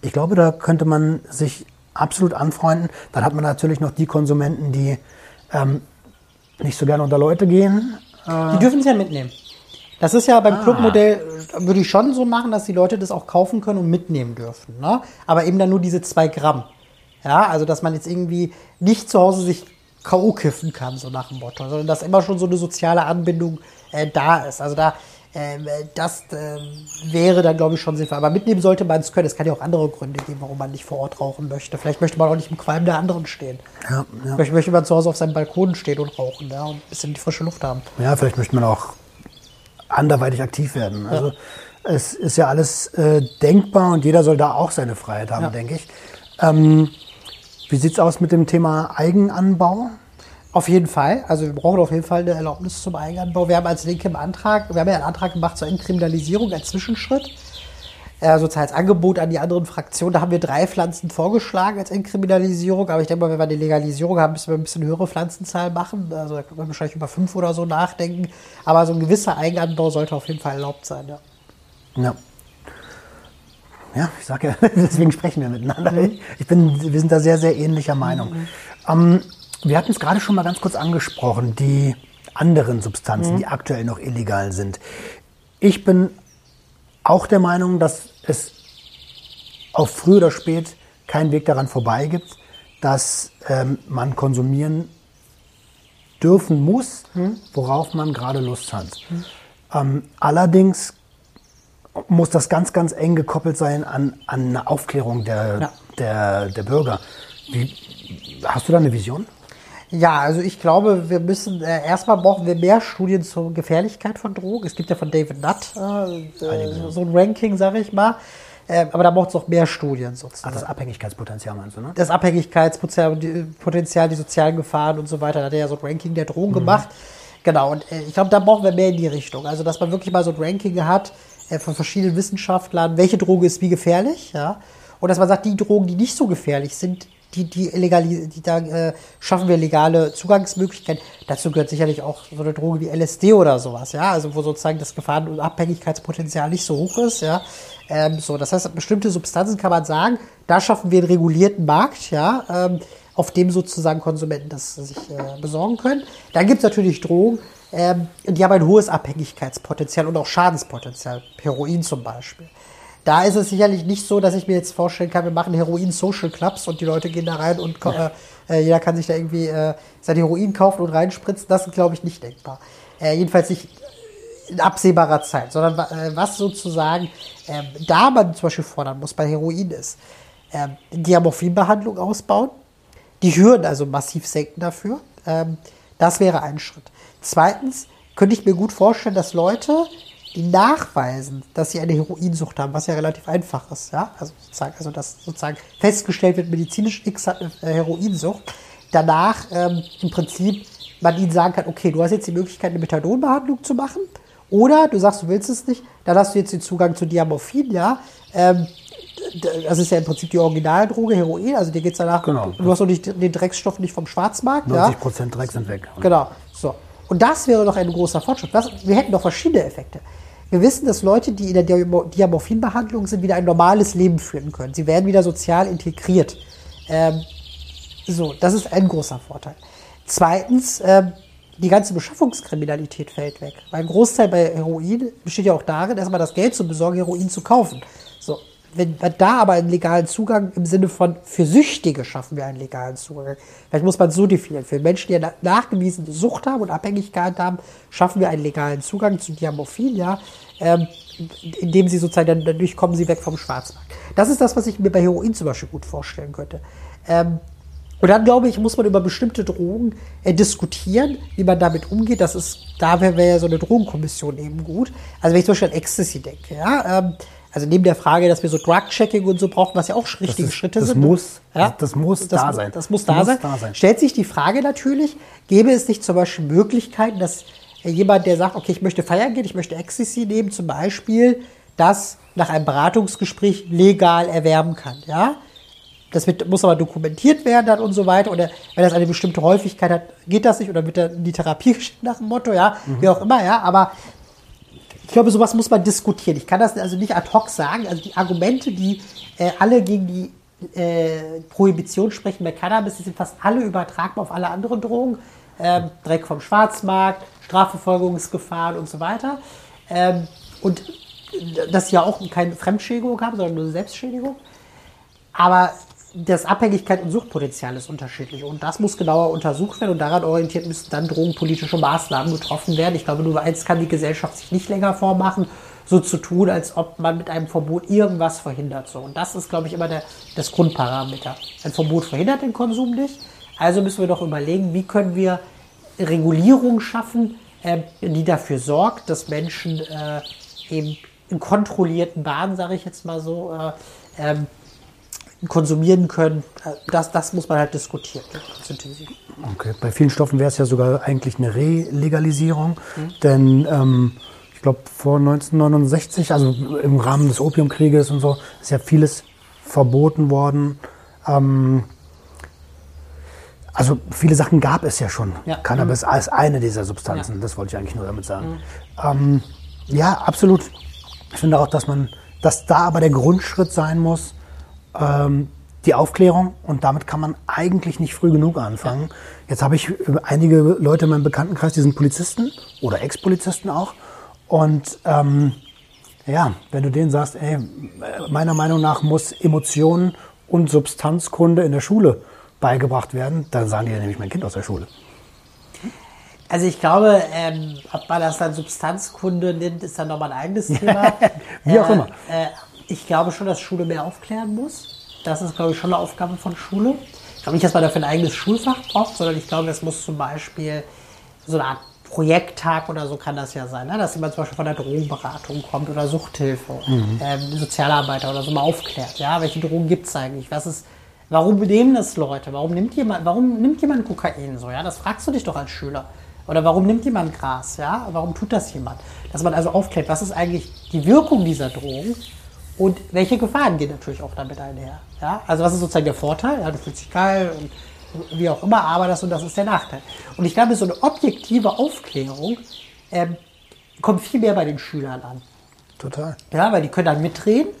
Ich glaube, da könnte man sich absolut anfreunden. Dann hat man natürlich noch die Konsumenten, die ähm, nicht so gerne unter Leute gehen. Äh die dürfen es ja mitnehmen. Das ist ja beim ah. Clubmodell, würde ich schon so machen, dass die Leute das auch kaufen können und mitnehmen dürfen. Ne? Aber eben dann nur diese zwei Gramm. Ja, also dass man jetzt irgendwie nicht zu Hause sich K.O. kiffen kann, so nach dem Motto, sondern dass immer schon so eine soziale Anbindung äh, da ist. Also da, äh, das äh, wäre dann, glaube ich, schon sinnvoll. Aber mitnehmen sollte man es können. Es kann ja auch andere Gründe geben, warum man nicht vor Ort rauchen möchte. Vielleicht möchte man auch nicht im Qualm der anderen stehen. Ja, ja. Vielleicht möchte man zu Hause auf seinem Balkon stehen und rauchen ja, und ein bisschen die frische Luft haben. Ja, vielleicht möchte man auch anderweitig aktiv werden. Also es ist ja alles äh, denkbar und jeder soll da auch seine Freiheit haben, denke ich. Ähm, wie sieht es aus mit dem Thema Eigenanbau? Auf jeden Fall. Also wir brauchen auf jeden Fall eine Erlaubnis zum Eigenanbau. Wir haben als Linke im Antrag, wir haben ja einen Antrag gemacht zur Entkriminalisierung als Zwischenschritt. Äh, sozusagen als Angebot an die anderen Fraktionen. Da haben wir drei Pflanzen vorgeschlagen als Entkriminalisierung. Aber ich denke mal, wenn wir eine Legalisierung haben, müssen wir ein bisschen höhere Pflanzenzahl machen. Also da können wir wahrscheinlich über fünf oder so nachdenken. Aber so ein gewisser Eigenanbau sollte auf jeden Fall erlaubt sein. Ja. ja. Ja, ich sage ja, deswegen sprechen wir miteinander. Mhm. Ich bin, wir sind da sehr, sehr ähnlicher Meinung. Mhm. Ähm, wir hatten es gerade schon mal ganz kurz angesprochen, die anderen Substanzen, mhm. die aktuell noch illegal sind. Ich bin auch der Meinung, dass es auf früh oder spät keinen Weg daran vorbei gibt, dass ähm, man konsumieren dürfen muss, mhm. worauf man gerade Lust hat. Mhm. Ähm, allerdings muss das ganz, ganz eng gekoppelt sein an, an eine Aufklärung der, ja. der, der Bürger. Wie, hast du da eine Vision? Ja, also ich glaube, wir müssen äh, erstmal brauchen wir mehr Studien zur Gefährlichkeit von Drogen. Es gibt ja von David Nutt äh, äh, so ein Ranking, sage ich mal. Äh, aber da braucht es noch mehr Studien sozusagen. Ach, das Abhängigkeitspotenzial meinst du, ne? das Abhängigkeitspotenzial, die, Potenzial, die sozialen Gefahren und so weiter. Da hat er ja so ein Ranking der Drogen gemacht. Genau, und äh, ich glaube, da brauchen wir mehr in die Richtung. Also, dass man wirklich mal so ein Ranking hat äh, von verschiedenen Wissenschaftlern, welche Droge ist wie gefährlich, ja. Und dass man sagt, die Drogen, die nicht so gefährlich sind, die, die illegali die da äh, schaffen wir legale Zugangsmöglichkeiten. Dazu gehört sicherlich auch so eine Droge wie LSD oder sowas, ja, also wo sozusagen das Gefahren- und Abhängigkeitspotenzial nicht so hoch ist, ja. Ähm, so, das heißt, bestimmte Substanzen kann man sagen, da schaffen wir einen regulierten Markt, ja, ähm, auf dem sozusagen Konsumenten das sich äh, besorgen können. Dann gibt es natürlich Drogen, ähm, die haben ein hohes Abhängigkeitspotenzial und auch Schadenspotenzial, Heroin zum Beispiel. Da ist es sicherlich nicht so, dass ich mir jetzt vorstellen kann, wir machen Heroin-Social Clubs und die Leute gehen da rein und äh, äh, jeder kann sich da irgendwie äh, sein Heroin kaufen und reinspritzen. Das ist, glaube ich, nicht denkbar. Äh, jedenfalls nicht in absehbarer Zeit, sondern äh, was sozusagen ähm, da man zum Beispiel fordern muss bei Heroin ist, ähm, Diamorphinbehandlung ausbauen, die Hürden also massiv senken dafür. Ähm, das wäre ein Schritt. Zweitens könnte ich mir gut vorstellen, dass Leute, die nachweisen, dass sie eine Heroinsucht haben, was ja relativ einfach ist, ja, also sozusagen, also dass sozusagen festgestellt wird, medizinisch X hat eine äh, Heroinsucht, danach ähm, im Prinzip man ihnen sagen kann, okay, du hast jetzt die Möglichkeit, eine Methadonbehandlung zu machen, oder du sagst, du willst es nicht, dann hast du jetzt den Zugang zu Diamorphin, ja. Ähm, das ist ja im Prinzip die Originaldroge, Heroin, also dir geht's danach, Genau. du hast noch nicht den Drecksstoff nicht vom Schwarzmarkt, ja. 90 Prozent Dreck sind weg. Genau. So. Und das wäre doch ein großer Fortschritt. Was, wir hätten doch verschiedene Effekte. Wir wissen, dass Leute, die in der Diamo- Diamorphinbehandlung sind, wieder ein normales Leben führen können. Sie werden wieder sozial integriert. Ähm, so, das ist ein großer Vorteil. Zweitens, ähm, die ganze Beschaffungskriminalität fällt weg. Weil ein Großteil bei Heroin besteht ja auch darin, erstmal das Geld zu besorgen, Heroin zu kaufen. Wenn wir da aber einen legalen Zugang im Sinne von für Süchtige schaffen wir einen legalen Zugang. Vielleicht muss man es so definieren. Für Menschen, die eine nachgewiesene Sucht haben und Abhängigkeit haben, schaffen wir einen legalen Zugang zu Diamorphin, ja, ähm, indem sie sozusagen, dann, dadurch kommen sie weg vom Schwarzmarkt. Das ist das, was ich mir bei Heroin zum Beispiel gut vorstellen könnte. Ähm, und dann glaube ich, muss man über bestimmte Drogen äh, diskutieren, wie man damit umgeht. Das ist, da wäre wär ja so eine Drogenkommission eben gut. Also wenn ich zum Beispiel an Ecstasy denke, ja, ähm, also neben der Frage, dass wir so Drug-Checking und so brauchen, was ja auch richtige ist- Schritte das sind. muss- ja, das muss da sein. Das muss, Das da, muss sein. da sein. Stellt sich die Frage natürlich, gäbe es nicht zum Beispiel Möglichkeiten, dass äh, jemand, der sagt, okay, ich möchte feiern gehen, ich möchte Ecstasy nehmen, zum Beispiel, das nach einem Beratungsgespräch legal erwerben kann, ja? Das wird, muss aber dokumentiert werden dann und so weiter. Oder wenn das eine bestimmte Häufigkeit hat, geht das nicht. Oder wird er in die Therapie geschickt nach dem Motto, ja, wie auch immer, ja. Aber ich glaube, sowas muss man diskutieren. Ich kann das also nicht ad hoc sagen. Also die Argumente, die äh, alle gegen die äh, Prohibition sprechen bei Cannabis, sind fast alle übertragbar auf alle anderen Drogen. Ähm, Dreck vom Schwarzmarkt, Strafverfolgungsgefahren und so weiter. Ähm, und dass sie ja auch keine Fremdschädigung haben, sondern nur Selbstschädigung. Aber das Abhängigkeit und Suchtpotenzial ist unterschiedlich und das muss genauer untersucht werden und daran orientiert müssen dann drogenpolitische Maßnahmen getroffen werden. Ich glaube, nur eins kann die Gesellschaft sich nicht länger vormachen, so zu tun, als ob man mit einem Verbot irgendwas verhindert. So. Und das ist, glaube ich, immer der, das Grundparameter. Ein Verbot verhindert den Konsum nicht. Also müssen wir doch überlegen, wie können wir Regulierung schaffen, äh, die dafür sorgt, dass Menschen äh, eben in kontrollierten Bahnen, sage ich jetzt mal so, äh, ähm, konsumieren können. Das, das muss man halt diskutieren. Okay. Bei vielen Stoffen wäre es ja sogar eigentlich eine Relegalisierung, denn ähm, ich glaube vor 1969, also im Rahmen des Opiumkrieges und so, ist ja vieles verboten worden. Ähm, also viele Sachen gab es ja schon. Ja. Cannabis als eine dieser Substanzen, das wollte ich eigentlich nur damit sagen. Ähm, ja, absolut. Ich finde auch, dass man, dass da aber der Grundschritt sein muss, ähm, die Aufklärung und damit kann man eigentlich nicht früh genug anfangen. Jetzt habe ich äh, einige Leute in meinem Bekanntenkreis, die sind Polizisten oder Ex-Polizisten auch. Und ähm, ja, wenn du denen sagst, ey, meiner Meinung nach muss Emotionen und Substanzkunde in der Schule beigebracht werden, dann sagen die, dann nehme ich mein Kind aus der Schule. Also ich glaube, ähm, ob man das dann Substanzkunde nennt, ist dann nochmal ein eigenes Thema. Wie auch immer. Äh, ich glaube schon, dass Schule mehr aufklären muss. Das ist, glaube ich, schon eine Aufgabe von Schule. Ich glaube nicht, dass man dafür ein eigenes Schulfach braucht, sondern ich glaube, es muss zum Beispiel so eine Art Projekttag oder so kann das ja sein, ne? dass jemand zum Beispiel von der Drogenberatung kommt oder Suchthilfe, Mhm. ähm, Sozialarbeiter oder so mal aufklärt. Ja, welche Drogen gibt es eigentlich? Was ist, warum nehmen das Leute? Warum nimmt jemand, warum nimmt jemand Kokain so? Ja, das fragst du dich doch als Schüler. Oder warum nimmt jemand Gras? Ja, warum tut das jemand? Dass man also aufklärt, was ist eigentlich die Wirkung dieser Drogen und welche Gefahren gehen natürlich auch damit einher. Ja, also was ist sozusagen der Vorteil? Ja, du fühlst dich geil und wie auch immer, aber das und das ist der Nachteil. Und ich glaube, so eine objektive Aufklärung ähm, kommt viel mehr bei den Schülern an. Total. Ja, weil die können dann mitreden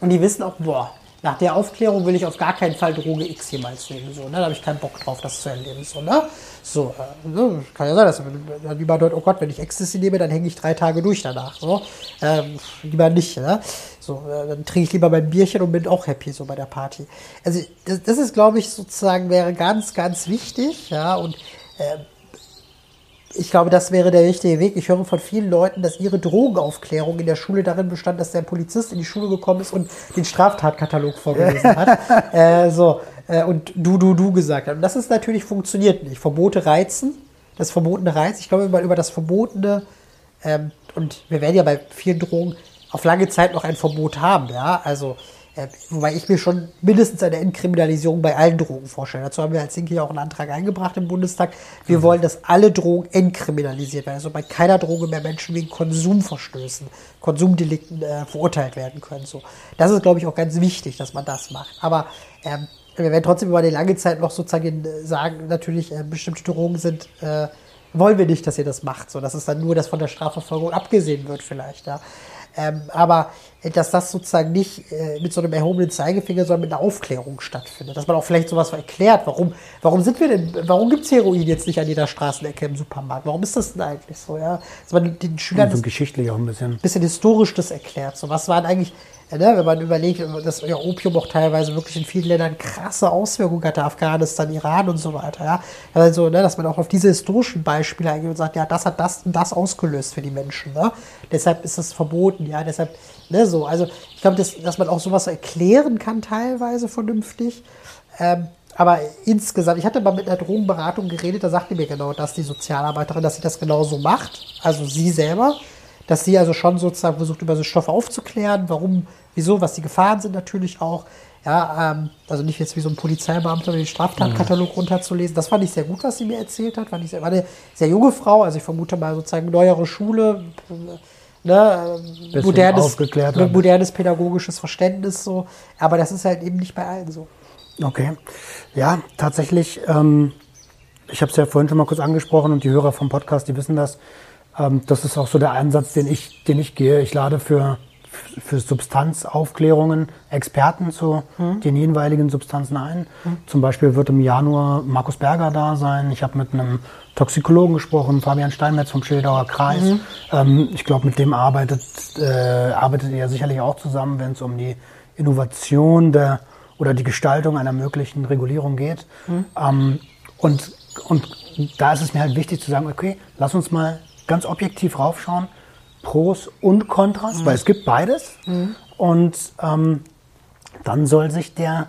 und die wissen auch, boah, nach der Aufklärung will ich auf gar keinen Fall Droge X jemals nehmen. So, ne? Da habe ich keinen Bock drauf, das zu erleben. So, ne? so äh, ne? kann ja sein, dass dann lieber dort, oh Gott, wenn ich Ecstasy nehme, dann hänge ich drei Tage durch danach. So. Ähm, lieber nicht. Ne? So, äh, dann trinke ich lieber mein Bierchen und bin auch happy so bei der Party. Also das, das ist, glaube ich, sozusagen wäre ganz, ganz wichtig. Ja, und äh, ich glaube, das wäre der richtige Weg. Ich höre von vielen Leuten, dass ihre Drogenaufklärung in der Schule darin bestand, dass der Polizist in die Schule gekommen ist und den Straftatkatalog vorgelesen hat. äh, so, äh, und du, du, du gesagt hat. Und das ist natürlich funktioniert nicht. Verbote reizen, das verbotene reizt. Ich glaube, wenn man über das Verbotene, ähm, und wir werden ja bei vielen Drogen auf lange Zeit noch ein Verbot haben, ja. Also, wobei ich mir schon mindestens eine Entkriminalisierung bei allen Drogen vorstelle. Dazu haben wir als Linke ja auch einen Antrag eingebracht im Bundestag. Wir wollen, dass alle Drogen entkriminalisiert werden. Also bei keiner Droge mehr Menschen wegen Konsumverstößen, Konsumdelikten äh, verurteilt werden können. So. Das ist, glaube ich, auch ganz wichtig, dass man das macht. Aber ähm, wir werden trotzdem über eine lange Zeit noch sozusagen äh, sagen, natürlich, äh, bestimmte Drogen sind, äh, wollen wir nicht, dass ihr das macht. So, dass es dann nur, dass von der Strafverfolgung abgesehen wird vielleicht, ja. Ähm, aber äh, dass das sozusagen nicht äh, mit so einem erhobenen Zeigefinger, sondern mit einer Aufklärung stattfindet. Dass man auch vielleicht sowas erklärt, warum, warum sind wir denn, warum gibt's Heroin jetzt nicht an jeder Straßenecke im Supermarkt? Warum ist das denn eigentlich so, ja? Dass man den Schülern Und so geschichtlich auch ein bisschen. bisschen historisch das erklärt. So, was waren eigentlich, ne, wenn man überlegt, dass ja Opium auch teilweise wirklich in vielen Ländern krasse Auswirkungen hatte, Afghanistan, Iran und so weiter, ja. Also, ne, dass man auch auf diese historischen Beispiele eingeht und sagt, ja, das hat das und das ausgelöst für die Menschen, ne. Deshalb ist das verboten, ja, deshalb, ne, so. Also, ich glaube, dass, dass man auch sowas erklären kann, teilweise vernünftig. Ähm, aber insgesamt, ich hatte mal mit einer Drogenberatung geredet, da sagte mir genau das, die Sozialarbeiterin, dass sie das genauso macht. Also sie selber, dass sie also schon sozusagen versucht, über so Stoffe aufzuklären, warum, wieso, was die Gefahren sind natürlich auch. Ja, ähm, also nicht jetzt wie so ein Polizeibeamter den Straftatkatalog runterzulesen. Das fand ich sehr gut, was sie mir erzählt hat. Fand ich sehr, war eine sehr junge Frau, also ich vermute mal sozusagen neuere Schule, ne, äh, modernes, modernes pädagogisches Verständnis so. Aber das ist halt eben nicht bei allen so. Okay. Ja, tatsächlich, ähm, ich habe es ja vorhin schon mal kurz angesprochen und die Hörer vom Podcast, die wissen das. Ähm, das ist auch so der Ansatz, den ich, den ich gehe. Ich lade für, für Substanzaufklärungen Experten zu den jeweiligen Substanzen ein. Zum Beispiel wird im Januar Markus Berger da sein. Ich habe mit einem Toxikologen gesprochen, Fabian Steinmetz vom Schildauer Kreis. Ähm, ich glaube, mit dem arbeitet, äh, arbeitet er sicherlich auch zusammen, wenn es um die Innovation der oder die Gestaltung einer möglichen Regulierung geht. Ähm, und, und da ist es mir halt wichtig zu sagen, okay, lass uns mal ganz objektiv raufschauen, Pros und Kontras, weil es gibt beides. Und ähm, dann soll sich der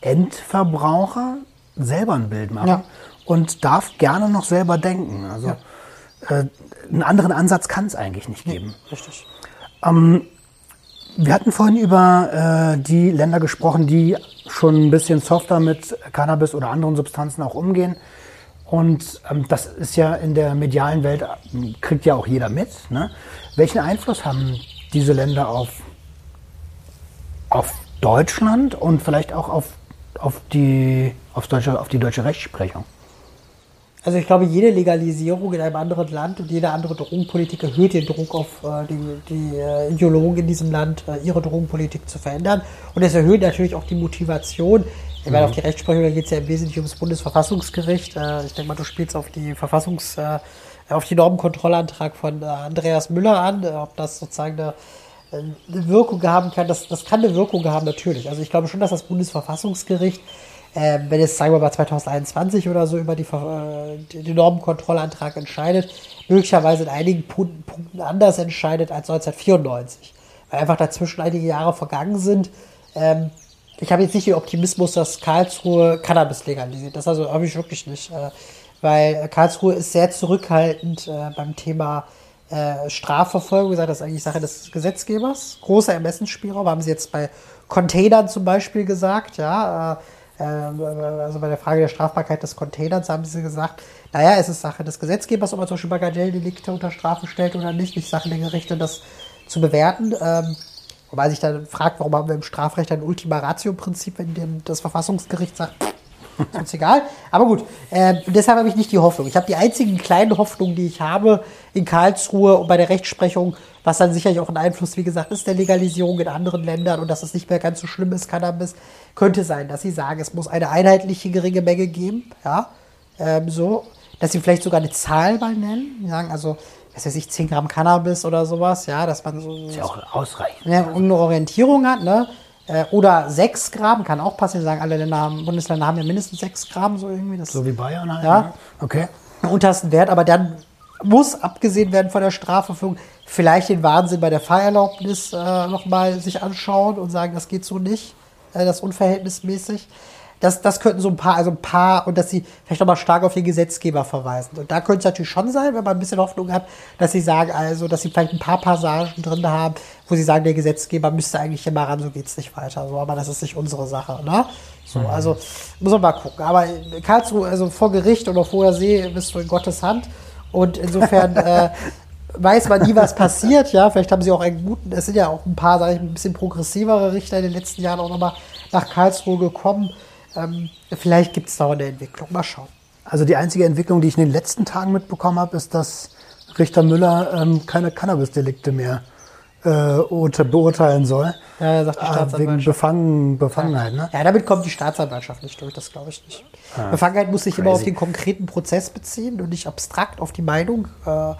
Endverbraucher selber ein Bild machen Ja. und darf gerne noch selber denken. Also äh, einen anderen Ansatz kann es eigentlich nicht geben. Richtig. Wir hatten vorhin über äh, die Länder gesprochen, die schon ein bisschen softer mit Cannabis oder anderen Substanzen auch umgehen. Und ähm, das ist ja in der medialen Welt, kriegt ja auch jeder mit. Ne? Welchen Einfluss haben diese Länder auf, auf Deutschland und vielleicht auch auf, auf, die, auf, deutsche, auf die deutsche Rechtsprechung? Also ich glaube, jede Legalisierung in einem anderen Land und jede andere Drogenpolitik erhöht den Druck auf äh, die, die äh, Ideologen in diesem Land, äh, ihre Drogenpolitik zu verändern. Und es erhöht natürlich auch die Motivation. Ich meine, auf die Rechtsprechung, geht es ja im Wesentlichen ums Bundesverfassungsgericht. Äh, ich denke mal, du spielst auf die Verfassungs, äh, auf die Normenkontrollantrag von äh, Andreas Müller an, ob das sozusagen eine, eine Wirkung haben kann. Das, das kann eine Wirkung haben, natürlich. Also ich glaube schon, dass das Bundesverfassungsgericht ähm, wenn es, sagen wir mal, 2021 oder so über die, den Normenkontrollantrag entscheidet, möglicherweise in einigen Punkten, Punkten anders entscheidet als 1994. Weil einfach dazwischen einige Jahre vergangen sind. Ich habe jetzt nicht den Optimismus, dass Karlsruhe Cannabis legalisiert. Das also habe ich wirklich nicht. Äh, weil Karlsruhe ist sehr zurückhaltend äh, beim Thema äh, Strafverfolgung. Gesagt, das ist eigentlich Sache des Gesetzgebers. Großer Ermessensspielraum haben sie jetzt bei Containern zum Beispiel gesagt, ja. Äh, also bei der Frage der Strafbarkeit des Containers haben sie gesagt, naja, es ist Sache des Gesetzgebers, ob man zum Beispiel Bagatelldelikte unter Strafe stellt oder nicht. Nicht Sache der Gerichte, das zu bewerten. Ähm, wobei sich dann fragt, warum haben wir im Strafrecht ein Ultima Ratio-Prinzip, wenn das Verfassungsgericht sagt, ist uns egal. Aber gut, äh, deshalb habe ich nicht die Hoffnung. Ich habe die einzigen kleinen Hoffnungen, die ich habe in Karlsruhe und bei der Rechtsprechung, was dann sicherlich auch ein Einfluss, wie gesagt, ist der Legalisierung in anderen Ländern und dass es nicht mehr ganz so schlimm ist, Cannabis, könnte sein, dass sie sagen, es muss eine einheitliche geringe Menge geben, ja, ähm, so, dass sie vielleicht sogar eine Zahl mal nennen, sagen, also, was weiß ich, 10 Gramm Cannabis oder sowas, ja, dass man so. Ist ja auch ausreichend. Ja, eine Orientierung hat, ne? Äh, oder 6 Gramm, kann auch passieren, sagen alle Länder haben, Bundesländer haben ja mindestens 6 Gramm, so irgendwie. Das, So wie Bayern halt. Ja. ne? Okay. untersten Wert, aber dann muss abgesehen werden von der Strafverfügung vielleicht den Wahnsinn bei der Fahrerlaubnis äh, nochmal sich anschauen und sagen, das geht so nicht, äh, das ist unverhältnismäßig. Das, das könnten so ein paar, also ein paar, und dass sie vielleicht nochmal stark auf den Gesetzgeber verweisen. Und da könnte es natürlich schon sein, wenn man ein bisschen Hoffnung hat, dass sie sagen, also, dass sie vielleicht ein paar Passagen drin haben, wo sie sagen, der Gesetzgeber müsste eigentlich immer ran, so geht's nicht weiter. So, aber das ist nicht unsere Sache, ne? So, also, muss man mal gucken. Aber Karlsruhe, also vor Gericht oder vor der See bist du in Gottes Hand. Und insofern, äh, weiß man nie, was passiert, ja. Vielleicht haben sie auch einen guten, es sind ja auch ein paar, sage ich, ein bisschen progressivere Richter in den letzten Jahren auch nochmal nach Karlsruhe gekommen. Ähm, vielleicht gibt es da eine Entwicklung. Mal schauen. Also die einzige Entwicklung, die ich in den letzten Tagen mitbekommen habe, ist, dass Richter Müller ähm, keine Cannabis-Delikte mehr äh, urte- beurteilen soll. Ja, sagt die Ah, wegen Staatsanwaltschaft. Befangen, Befangenheit, ne? Ja, damit kommt die Staatsanwaltschaft nicht durch, das glaube ich nicht. Befangenheit muss sich immer crazy. auf den konkreten Prozess beziehen und nicht abstrakt auf die Meinung. Äh, äh,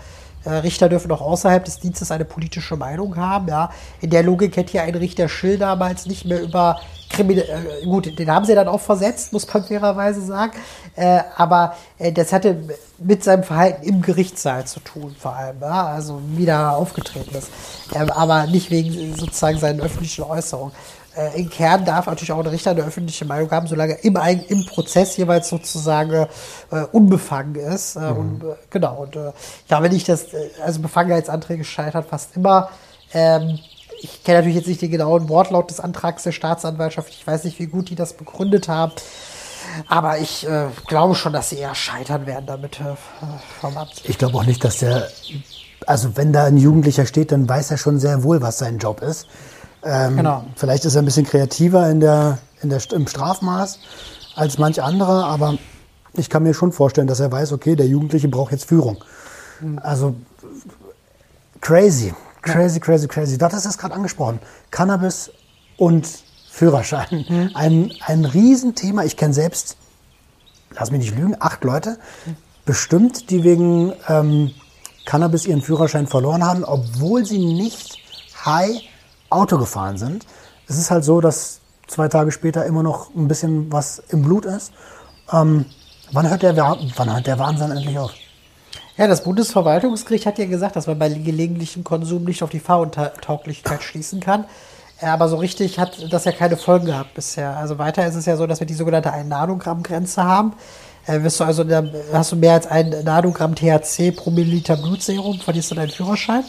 Richter dürfen auch außerhalb des Dienstes eine politische Meinung haben. Ja. In der Logik hätte hier ein Richter Schill damals nicht mehr über Krimin äh, gut, den haben sie dann auch versetzt, muss man fairerweise sagen. Äh, aber äh, das hatte mit seinem Verhalten im Gerichtssaal zu tun, vor allem. Ja. Also wie da aufgetreten ist. Ähm, aber nicht wegen sozusagen seinen öffentlichen Äußerungen äh, im Kern darf natürlich auch ein Richter eine öffentliche Meinung haben, solange er im, im Prozess jeweils sozusagen äh, unbefangen ist. Äh, und, äh, genau. Und äh, ich glaube nicht, dass äh, also Befangenheitsanträge scheitern fast immer. Ähm, ich kenne natürlich jetzt nicht den genauen Wortlaut des Antrags der Staatsanwaltschaft. Ich weiß nicht, wie gut die das begründet haben. Aber ich äh, glaube schon, dass sie eher scheitern werden damit äh, vom Amt. Ich glaube auch nicht, dass der, also wenn da ein Jugendlicher steht, dann weiß er schon sehr wohl, was sein Job ist. Ähm, Genau. Vielleicht ist er ein bisschen kreativer in der, in der, im Strafmaß als manch anderer, aber ich kann mir schon vorstellen, dass er weiß, okay, der Jugendliche braucht jetzt Führung. Also crazy, crazy, crazy, crazy. Du hattest es gerade angesprochen. Cannabis und Führerschein. Ein, ein Riesenthema. Ich kenne selbst, lass mich nicht lügen, acht Leute bestimmt, die wegen ähm, Cannabis ihren Führerschein verloren haben, obwohl sie nicht high Auto gefahren sind. Es ist halt so, dass zwei Tage später immer noch ein bisschen was im Blut ist. Ähm, wann, hört der, Wa- wann hört der Wahnsinn endlich auf? Ja, das Bundesverwaltungsgericht hat ja gesagt, dass man bei gelegentlichem Konsum nicht auf die Fahruntauglichkeit schließen kann. Aber so richtig hat das ja keine Folgen gehabt bisher. Also weiter ist es ja so, dass wir die sogenannte 1 Nanogramm-Grenze haben. Äh, du also, hast du mehr als ein Nanogramm THC pro Milliliter Blutserum, verlierst du deinen Führerschein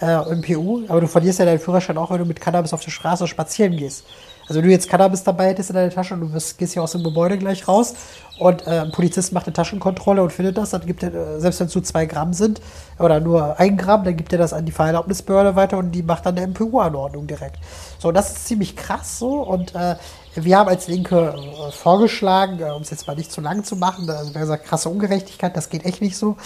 äh, im PU. Aber du verlierst ja deinen Führerschein auch, wenn du mit Cannabis auf der Straße spazieren gehst. Also wenn du jetzt Cannabis dabei hättest in deiner Tasche und du wirst, gehst hier aus dem Gebäude gleich raus und äh, ein Polizist macht eine Taschenkontrolle und findet das, dann gibt er, äh, selbst wenn es nur zwei Gramm sind oder nur ein Gramm, dann gibt er das an die Fahrerlaubnisbehörde weiter und die macht dann eine MPU-Anordnung direkt. So, das ist ziemlich krass so und äh, wir haben als Linke äh, vorgeschlagen, äh, um es jetzt mal nicht zu lang zu machen, also wir gesagt, krasse Ungerechtigkeit, das geht echt nicht so.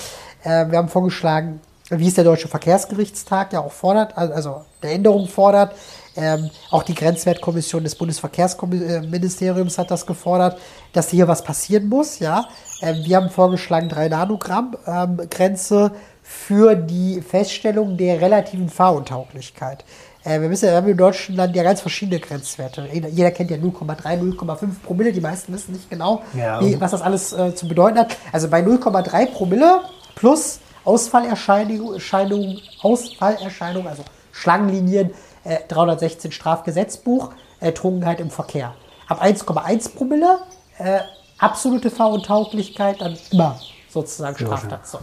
Äh, wir haben vorgeschlagen, wie es der Deutsche Verkehrsgerichtstag ja auch fordert, also eine Änderung fordert. Ähm, auch die Grenzwertkommission des Bundesverkehrsministeriums hat das gefordert, dass hier was passieren muss. Ja, ähm, wir haben vorgeschlagen 3 Nanogramm ähm, Grenze für die Feststellung der relativen Fahruntauglichkeit. Äh, wir, müssen, wir haben in Deutschland ja ganz verschiedene Grenzwerte. Jeder, kennt ja 0,3, 0,5 Promille. Die meisten wissen nicht genau, Ja, wie, was das alles äh, zu bedeuten hat. Also bei 0,3 Promille plus Ausfallerscheinung, Erscheinung, Ausfallerscheinung, also Schlangenlinien, äh, 316 Strafgesetzbuch, äh, Trunkenheit im Verkehr. Ab 1,1 Promille äh, absolute Fahruntauglichkeit, dann immer sozusagen Straftat. So.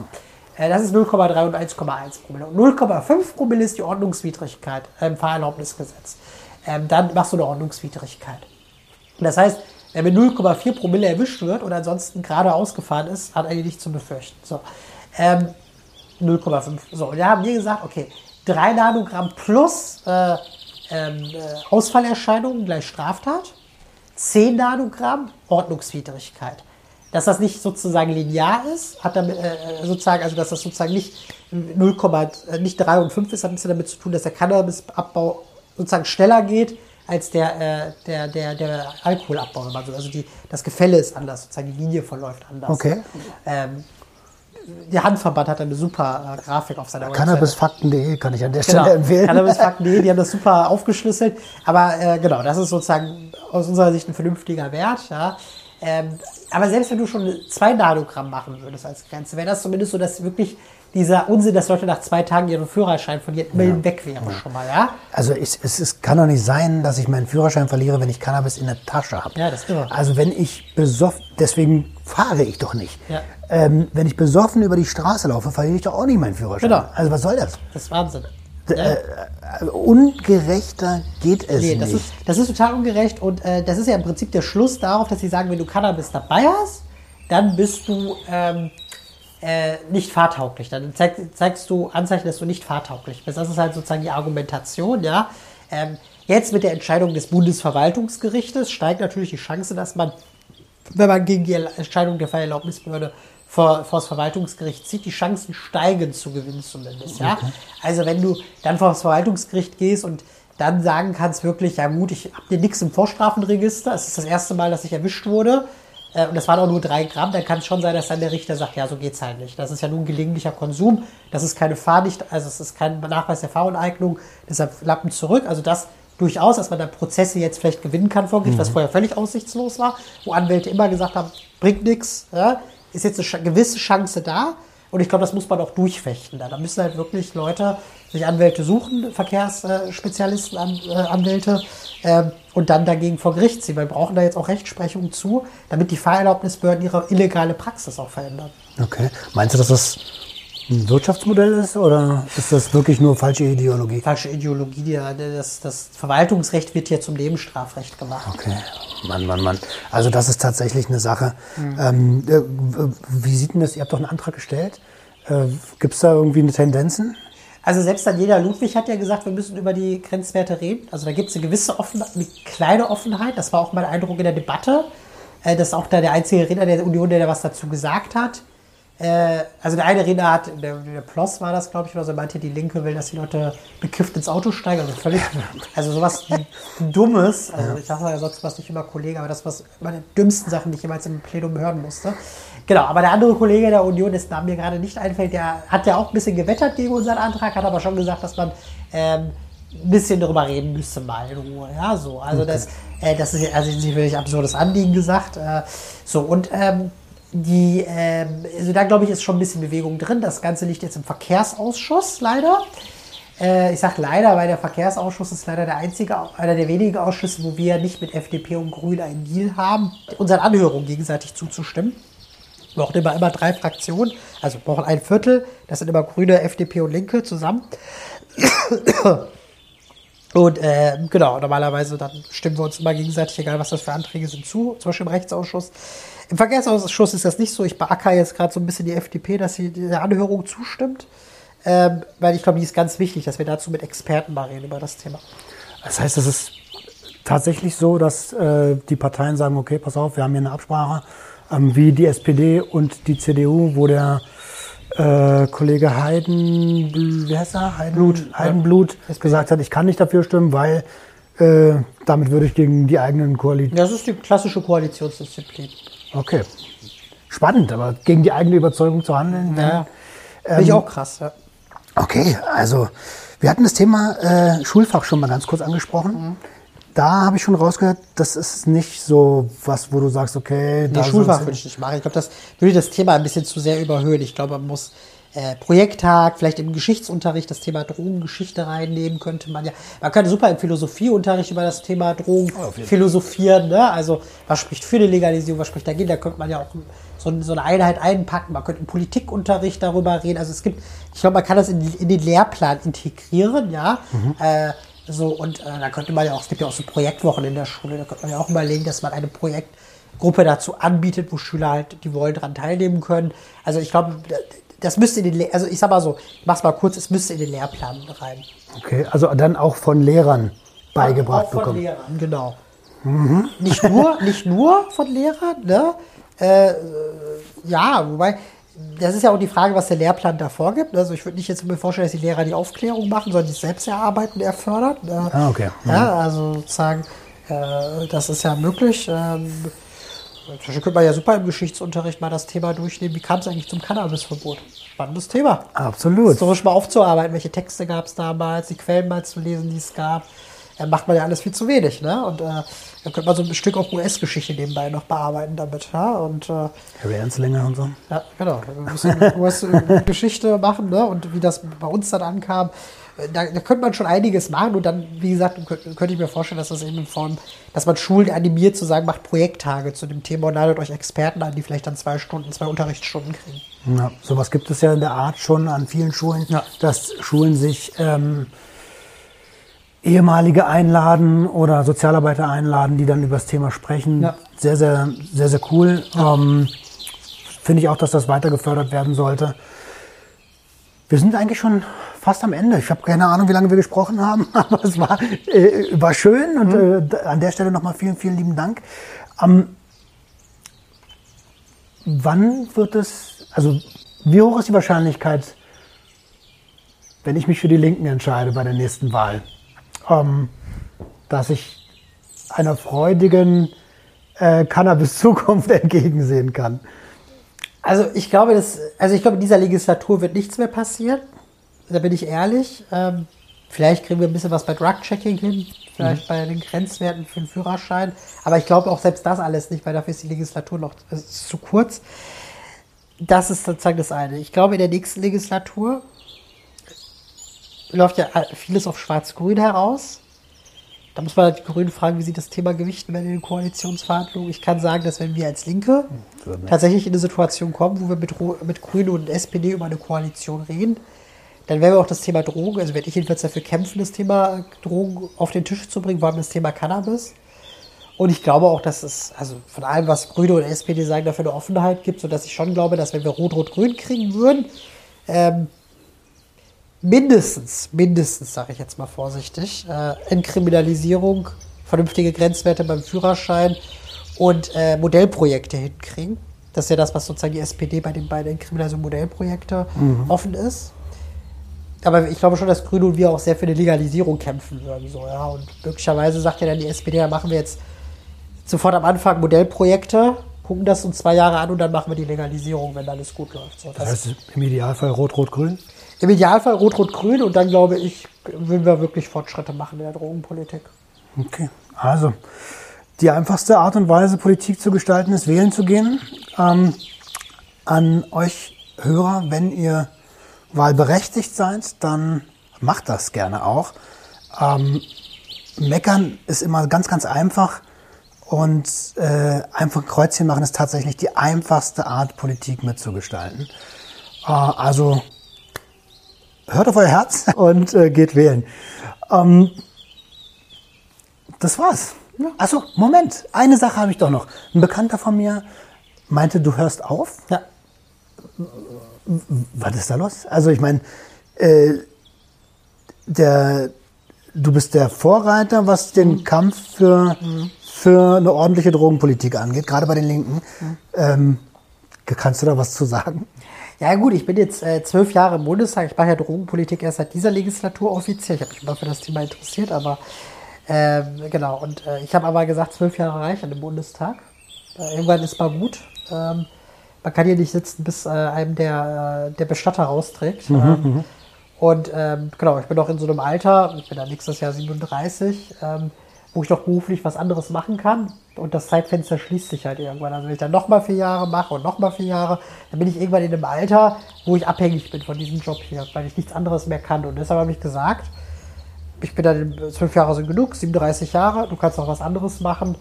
Äh, Das ist 0,3 und 1,1 Promille. Und 0,5 Promille ist die Ordnungswidrigkeit im Fahrerlaubnisgesetz. Ähm, dann machst du eine Ordnungswidrigkeit. Und das heißt, wer mit 0,4 Promille erwischt wird und ansonsten gerade ausgefahren ist, hat eigentlich nichts zu befürchten. So. Ähm, 0,5. So, und da haben wir gesagt, okay, 3 Nanogramm plus äh, ähm, äh, Ausfallerscheinungen gleich Straftat, 10 Nanogramm Ordnungswidrigkeit. Dass das nicht sozusagen linear ist, hat damit äh, sozusagen, also dass das sozusagen nicht 0, äh, nicht 3 und 5 ist, hat ein bisschen damit zu tun, dass der Cannabisabbau sozusagen schneller geht als der, äh, der, der, der Alkoholabbau. wenn man so- Also die, das Gefälle ist anders, sozusagen die Linie verläuft anders. Okay. Ähm, der Handverband hat eine super äh, Grafik auf seiner Website. Cannabisfakten.de kann ich an der Genau. Stelle empfehlen. Cannabisfakten.de, die haben das super aufgeschlüsselt. Aber äh, genau, das ist sozusagen aus unserer Sicht ein vernünftiger Wert. Ja. Ähm, aber selbst wenn du schon zwei Nanogramm machen würdest als Grenze, wäre das zumindest so, dass wirklich dieser Unsinn, dass Leute nach zwei Tagen ihren Führerschein von jedem Millen weg wären schon mal, ja? Also es, es, es kann doch nicht sein, dass ich meinen Führerschein verliere, wenn ich Cannabis in der Tasche habe. Ja, das ist irre. Also wenn ich besoffen, deswegen fahre ich doch nicht. Ja. Ähm, wenn ich besoffen über die Straße laufe, verliere ich doch auch nicht meinen Führerschein. Genau. Also was soll das? Das ist Wahnsinn. Äh, äh, ungerechter geht es Nee, nicht. das ist, das ist total ungerecht und äh, das ist ja im Prinzip der Schluss darauf, dass sie sagen, wenn du Cannabis dabei hast, dann bist du ähm, äh, nicht fahrtauglich. Dann zeig, zeigst du Anzeichen, dass du nicht fahrtauglich bist. Das ist halt sozusagen die Argumentation, ja. Ähm, jetzt mit der Entscheidung des Bundesverwaltungsgerichtes steigt natürlich die Chance, dass man, wenn man gegen die Entscheidung der Fahrerlaubnisbehörde vor, vor das Verwaltungsgericht zieht, die Chancen steigen zu gewinnen zumindest. Ja? Also wenn du dann vor das Verwaltungsgericht gehst und dann sagen kannst wirklich, ja gut, ich habe dir nichts im Vorstrafenregister, es ist das erste Mal, dass ich erwischt wurde äh, und das waren auch nur drei Gramm, dann kann es schon sein, dass dann der Richter sagt, ja, so geht's halt nicht. Das ist ja nun gelegentlicher Konsum, das ist keine Fahrdicht, also es ist kein Nachweis der Fahrunteignung, deshalb Lappen zurück. Also das durchaus, dass man da Prozesse jetzt vielleicht gewinnen kann vor Gericht, was vorher völlig aussichtslos war, wo Anwälte immer gesagt haben, bringt nichts, ja, ist jetzt eine gewisse Chance da. Und ich glaube, das muss man auch durchfechten. Da, müssen halt wirklich Leute sich Anwälte suchen, Verkehrsspezialisten, äh, Anwälte, ähm, und dann dagegen vor Gericht ziehen. Wir brauchen da jetzt auch Rechtsprechung zu, damit die Fahrerlaubnisbehörden ihre illegale Praxis auch verändern. Okay. Meinst du, dass das ein Wirtschaftsmodell ist oder ist das wirklich nur falsche Ideologie? Falsche Ideologie, die, da- das, das Verwaltungsrecht wird hier zum Nebenstrafrecht gemacht. Okay, Mann, Mann, Mann. Also das ist tatsächlich eine Sache. Ähm, äh, wie sieht denn das? Ihr habt doch einen Antrag gestellt. Äh, Gibt es da irgendwie eine Tendenzen? Also selbst Daniela Ludwig hat ja gesagt, wir müssen über die Grenzwerte reden. Also da gibt es eine gewisse Offenheit, eine kleine Offenheit. Das war auch mein Eindruck in der Debatte. Äh, das ist auch da der einzige Redner der Union, der da was dazu gesagt hat. Äh, also der eine Redner hat, der, der Ploss war das, glaube ich, oder so, meinte, die Linke will, dass die Leute bekifft ins Auto steigen. Also völlig, also sowas Dummes. Also ich sage ja sonst was nicht immer Kollege, aber das war meine dümmsten Sachen, die ich jemals im Plenum hören musste. Genau, aber der andere Kollege der Union, dessen Name mir gerade nicht einfällt, der hat ja auch ein bisschen gewettert gegen unseren Antrag, hat aber schon gesagt, dass man ähm, ein bisschen darüber reden müsste mal in Ruhe. Ja, so. Also das, äh, das ist ja- also ein ziemlich absurdes Anliegen gesagt. Äh, so, und ähm, die, ähm, also da glaube ich, ist schon ein bisschen Bewegung drin. Das Ganze liegt jetzt im Verkehrsausschuss, leider. Äh, ich sage leider, weil der Verkehrsausschuss ist leider der einzige, einer der wenigen Ausschüsse, wo wir nicht mit FDP und Grün einen Deal haben, unseren Anhörungen gegenseitig zuzustimmen. Wir brauchen immer, immer drei Fraktionen, also brauchen ein Viertel, das sind immer Grüne, FDP und Linke zusammen. Und äh, genau, normalerweise dann stimmen wir uns immer gegenseitig, egal was das für Anträge sind, zu, zum Beispiel im Rechtsausschuss. Im Verkehrsausschuss ist das nicht so. Ich beacker jetzt gerade so ein bisschen die FDP, dass sie der Anhörung zustimmt. Ähm, weil ich glaube, die ist ganz wichtig, dass wir dazu mit Experten mal reden über das Thema. Das heißt, es ist tatsächlich so, dass äh, die Parteien sagen, okay, pass auf, wir haben hier eine Absprache, ähm, wie die SPD und die CDU, wo der äh, Kollege Heiden, wie heißt er? Heidenblut, Heidenblut gesagt hat, ich kann nicht dafür stimmen, weil äh, damit würde ich gegen die eigenen Koalitionen. Das ist die klassische Koalitionsdisziplin. Okay. Spannend, aber gegen die eigene Überzeugung zu handeln. Ja, finde ich auch krass. Ja. Okay, also wir hatten das Thema äh, Schulfach schon mal ganz kurz angesprochen. Da habe ich schon rausgehört, das ist nicht so was, wo du sagst, okay, Nee, da Schulfach würde ich nicht machen. Ich glaube, das würde das Thema ein bisschen zu sehr überhöhen. Ich glaube, man muss äh, Projekttag, vielleicht im Geschichtsunterricht das Thema Drogengeschichte reinnehmen könnte man ja. Man könnte super im Philosophieunterricht über das Thema Drogen philosophieren. Ne? Also was spricht für die Legalisierung, was spricht dagegen? Da könnte man ja auch so, so eine Einheit einpacken. Man könnte im Politikunterricht darüber reden. Also es gibt, ich glaube, man kann das in, in den Lehrplan integrieren, ja. Äh, so, und äh, da könnte man ja auch, es gibt ja auch so Projektwochen in der Schule, da könnte man ja auch überlegen, dass man eine Projektgruppe dazu anbietet, wo Schüler halt, die wollen, daran teilnehmen können. Also ich glaube, das müsste in den, also ich sag mal so, ich mach's mal kurz, es müsste in den Lehrplan rein. Okay, also dann auch von Lehrern beigebracht Auch von bekommen. Lehrern, genau. Nicht nur, nicht nur von Lehrern, ne? Äh, ja, wobei, das ist ja auch die Frage, was der Lehrplan da vorgibt. Also ich würde nicht jetzt mir vorstellen, dass die Lehrer die Aufklärung machen, sondern die selbst erarbeiten, er fördert. Ne? Ah, okay. Ja, also sozusagen, äh, das ist ja möglich. Ähm, Beispiel könnte man ja super im Geschichtsunterricht mal das Thema durchnehmen. Wie kam es eigentlich zum Cannabisverbot? Spannendes Thema. Absolut. Historisch mal aufzuarbeiten, welche Texte gab es damals, die Quellen mal zu lesen, die es gab. Äh, macht man ja alles viel zu wenig, ne? Und äh, dann könnte man so ein Stück auch US-Geschichte nebenbei noch bearbeiten damit, ja? Und äh, Harry Anslinger und so. ja, genau. Wir müssen US-Geschichte machen, ne? Und wie das bei uns dann ankam. Da, da könnte man schon einiges machen und dann, wie gesagt, könnte, ich mir vorstellen, dass das eben in Form, dass man Schulen animiert zu sagen, macht Projekttage zu dem Thema und ladet euch Experten an, die vielleicht dann zwei Stunden, zwei Unterrichtsstunden kriegen. Ja, sowas gibt es ja in der Art schon an vielen Schulen, Ja. dass Schulen sich ähm, ehemalige einladen oder Sozialarbeiter einladen, die dann über das Thema sprechen. Ja. Sehr, sehr, sehr, sehr cool. Ähm, Finde ich auch, dass das weiter gefördert werden sollte. Wir sind eigentlich schon fast am Ende. Ich habe keine Ahnung, wie lange wir gesprochen haben, aber es war, äh, war schön und äh, d- an der Stelle nochmal vielen, vielen lieben Dank. Ähm, wann wird es, also wie hoch ist die Wahrscheinlichkeit, wenn ich mich für die Linken entscheide bei der nächsten Wahl, ähm, dass ich einer freudigen äh, Cannabis-Zukunft entgegensehen kann? Also ich glaube, dass, also ich glaube, in dieser Legislatur wird nichts mehr passieren. Da bin ich ehrlich. Ähm, vielleicht kriegen wir ein bisschen was bei Drug-Checking hin, vielleicht bei den Grenzwerten für den Führerschein. Aber ich glaube auch selbst das alles nicht, weil dafür ist die Legislatur noch ist zu kurz. Das ist sozusagen das eine. Ich glaube, in der nächsten Legislatur läuft ja vieles auf Schwarz-Grün heraus. Da muss man halt die Grünen fragen, wie sie das Thema gewichten werden in den Koalitionsverhandlungen. Ich kann sagen, dass wenn wir als Linke tatsächlich in eine Situation kommen, wo wir mit, mit Grünen und SPD über eine Koalition reden, dann werden wir auch das Thema Drogen, also werde ich jedenfalls dafür kämpfen, das Thema Drogen auf den Tisch zu bringen, vor allem das Thema Cannabis. Und ich glaube auch, dass es, also von allem, was Grüne und SPD sagen, dafür eine Offenheit gibt, sodass ich schon glaube, dass wenn wir Rot-Rot-Grün kriegen würden, ähm, mindestens, mindestens, sage ich jetzt mal vorsichtig, äh, Entkriminalisierung, vernünftige Grenzwerte beim Führerschein und äh, Modellprojekte hinkriegen. Das ist ja das, was sozusagen die SPD bei den beiden Entkriminalisierung Modellprojekte offen ist. Aber ich glaube schon, dass Grüne und wir auch sehr für eine Legalisierung kämpfen würden. So, ja. Und möglicherweise sagt ja dann die SPD, da machen wir jetzt sofort am Anfang Modellprojekte, gucken das uns zwei Jahre an und dann machen wir die Legalisierung, wenn alles gut läuft. So, Das heißt im Idealfall Rot-Rot-Grün? Im Idealfall Rot-Rot-Grün und dann glaube ich, würden wir wirklich Fortschritte machen in der Drogenpolitik. Okay, also die einfachste Art und Weise, Politik zu gestalten, ist wählen zu gehen. Ähm, an euch Hörer, wenn ihr wahlberechtigt seid, dann macht das gerne auch. Ähm, meckern ist immer ganz, ganz einfach und äh, einfach ein Kreuzchen machen ist tatsächlich die einfachste Art, Politik mitzugestalten. Äh, also hört auf euer Herz und äh, geht wählen. Ähm, das war's. Achso, Moment. Eine Sache habe ich doch noch. Ein Bekannter von mir meinte, du hörst auf. Ja. Was ist da los? Also ich meine, äh, der, du bist der Vorreiter, was den Kampf für, für eine ordentliche Drogenpolitik angeht, gerade bei den Linken. Ähm, kannst du da was zu sagen? Ja gut, ich bin jetzt äh, zwölf Jahre im Bundestag. Ich mache ja Drogenpolitik erst seit dieser Legislatur offiziell. Ich habe mich immer für das Thema interessiert, aber ähm, genau. Und äh, ich habe aber gesagt, zwölf Jahre reichen im Bundestag. Äh, irgendwann ist mal gut. Ähm, man kann hier nicht sitzen, bis äh, einem der, äh, der Bestatter rausträgt. ähm, und ähm, genau, ich bin auch in so einem Alter, ich bin dann nächstes Jahr 37, ähm, wo ich doch beruflich was anderes machen kann. Und das Zeitfenster schließt sich halt irgendwann. Also wenn ich dann nochmal vier Jahre mache und nochmal vier Jahre, dann bin ich irgendwann in einem Alter, wo ich abhängig bin von diesem Job hier, weil ich nichts anderes mehr kann. Und deshalb habe ich gesagt, ich bin dann, zwölf Jahre sind genug, 37 Jahre, du kannst noch was anderes machen.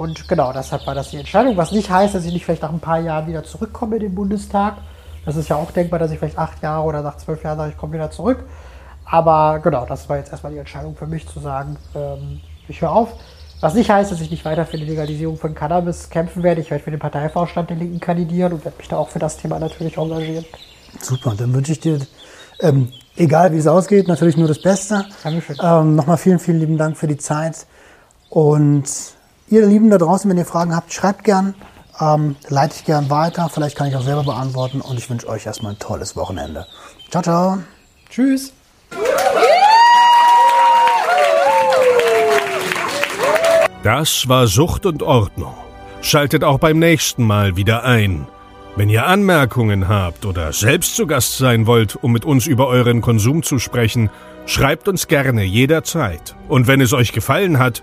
Und genau, deshalb war das die Entscheidung. Was nicht heißt, dass ich nicht vielleicht nach ein paar Jahren wieder zurückkomme in den Bundestag. Das ist ja auch denkbar, dass ich vielleicht acht Jahre oder nach zwölf Jahren sage, ich komme wieder zurück. Aber genau, das war jetzt erstmal die Entscheidung für mich zu sagen, ähm, ich höre auf. Was nicht heißt, dass ich nicht weiter für die Legalisierung von Cannabis kämpfen werde. Ich werde für den Parteivorstand der Linken kandidieren und werde mich da auch für das Thema natürlich engagieren. Super, dann wünsche ich dir, ähm, egal wie es ausgeht, natürlich nur das Beste. Dankeschön. Ähm, Nochmal vielen, vielen lieben Dank für die Zeit. Und ihr Lieben da draußen, wenn ihr Fragen habt, schreibt gern, ähm, leite ich gern weiter. Vielleicht kann ich auch selber beantworten. Und ich wünsche euch erstmal ein tolles Wochenende. Ciao, ciao. Tschüss. Das war Sucht und Ordnung. Schaltet auch beim nächsten Mal wieder ein. Wenn ihr Anmerkungen habt oder selbst zu Gast sein wollt, um mit uns über euren Konsum zu sprechen, schreibt uns gerne jederzeit. Und wenn es euch gefallen hat,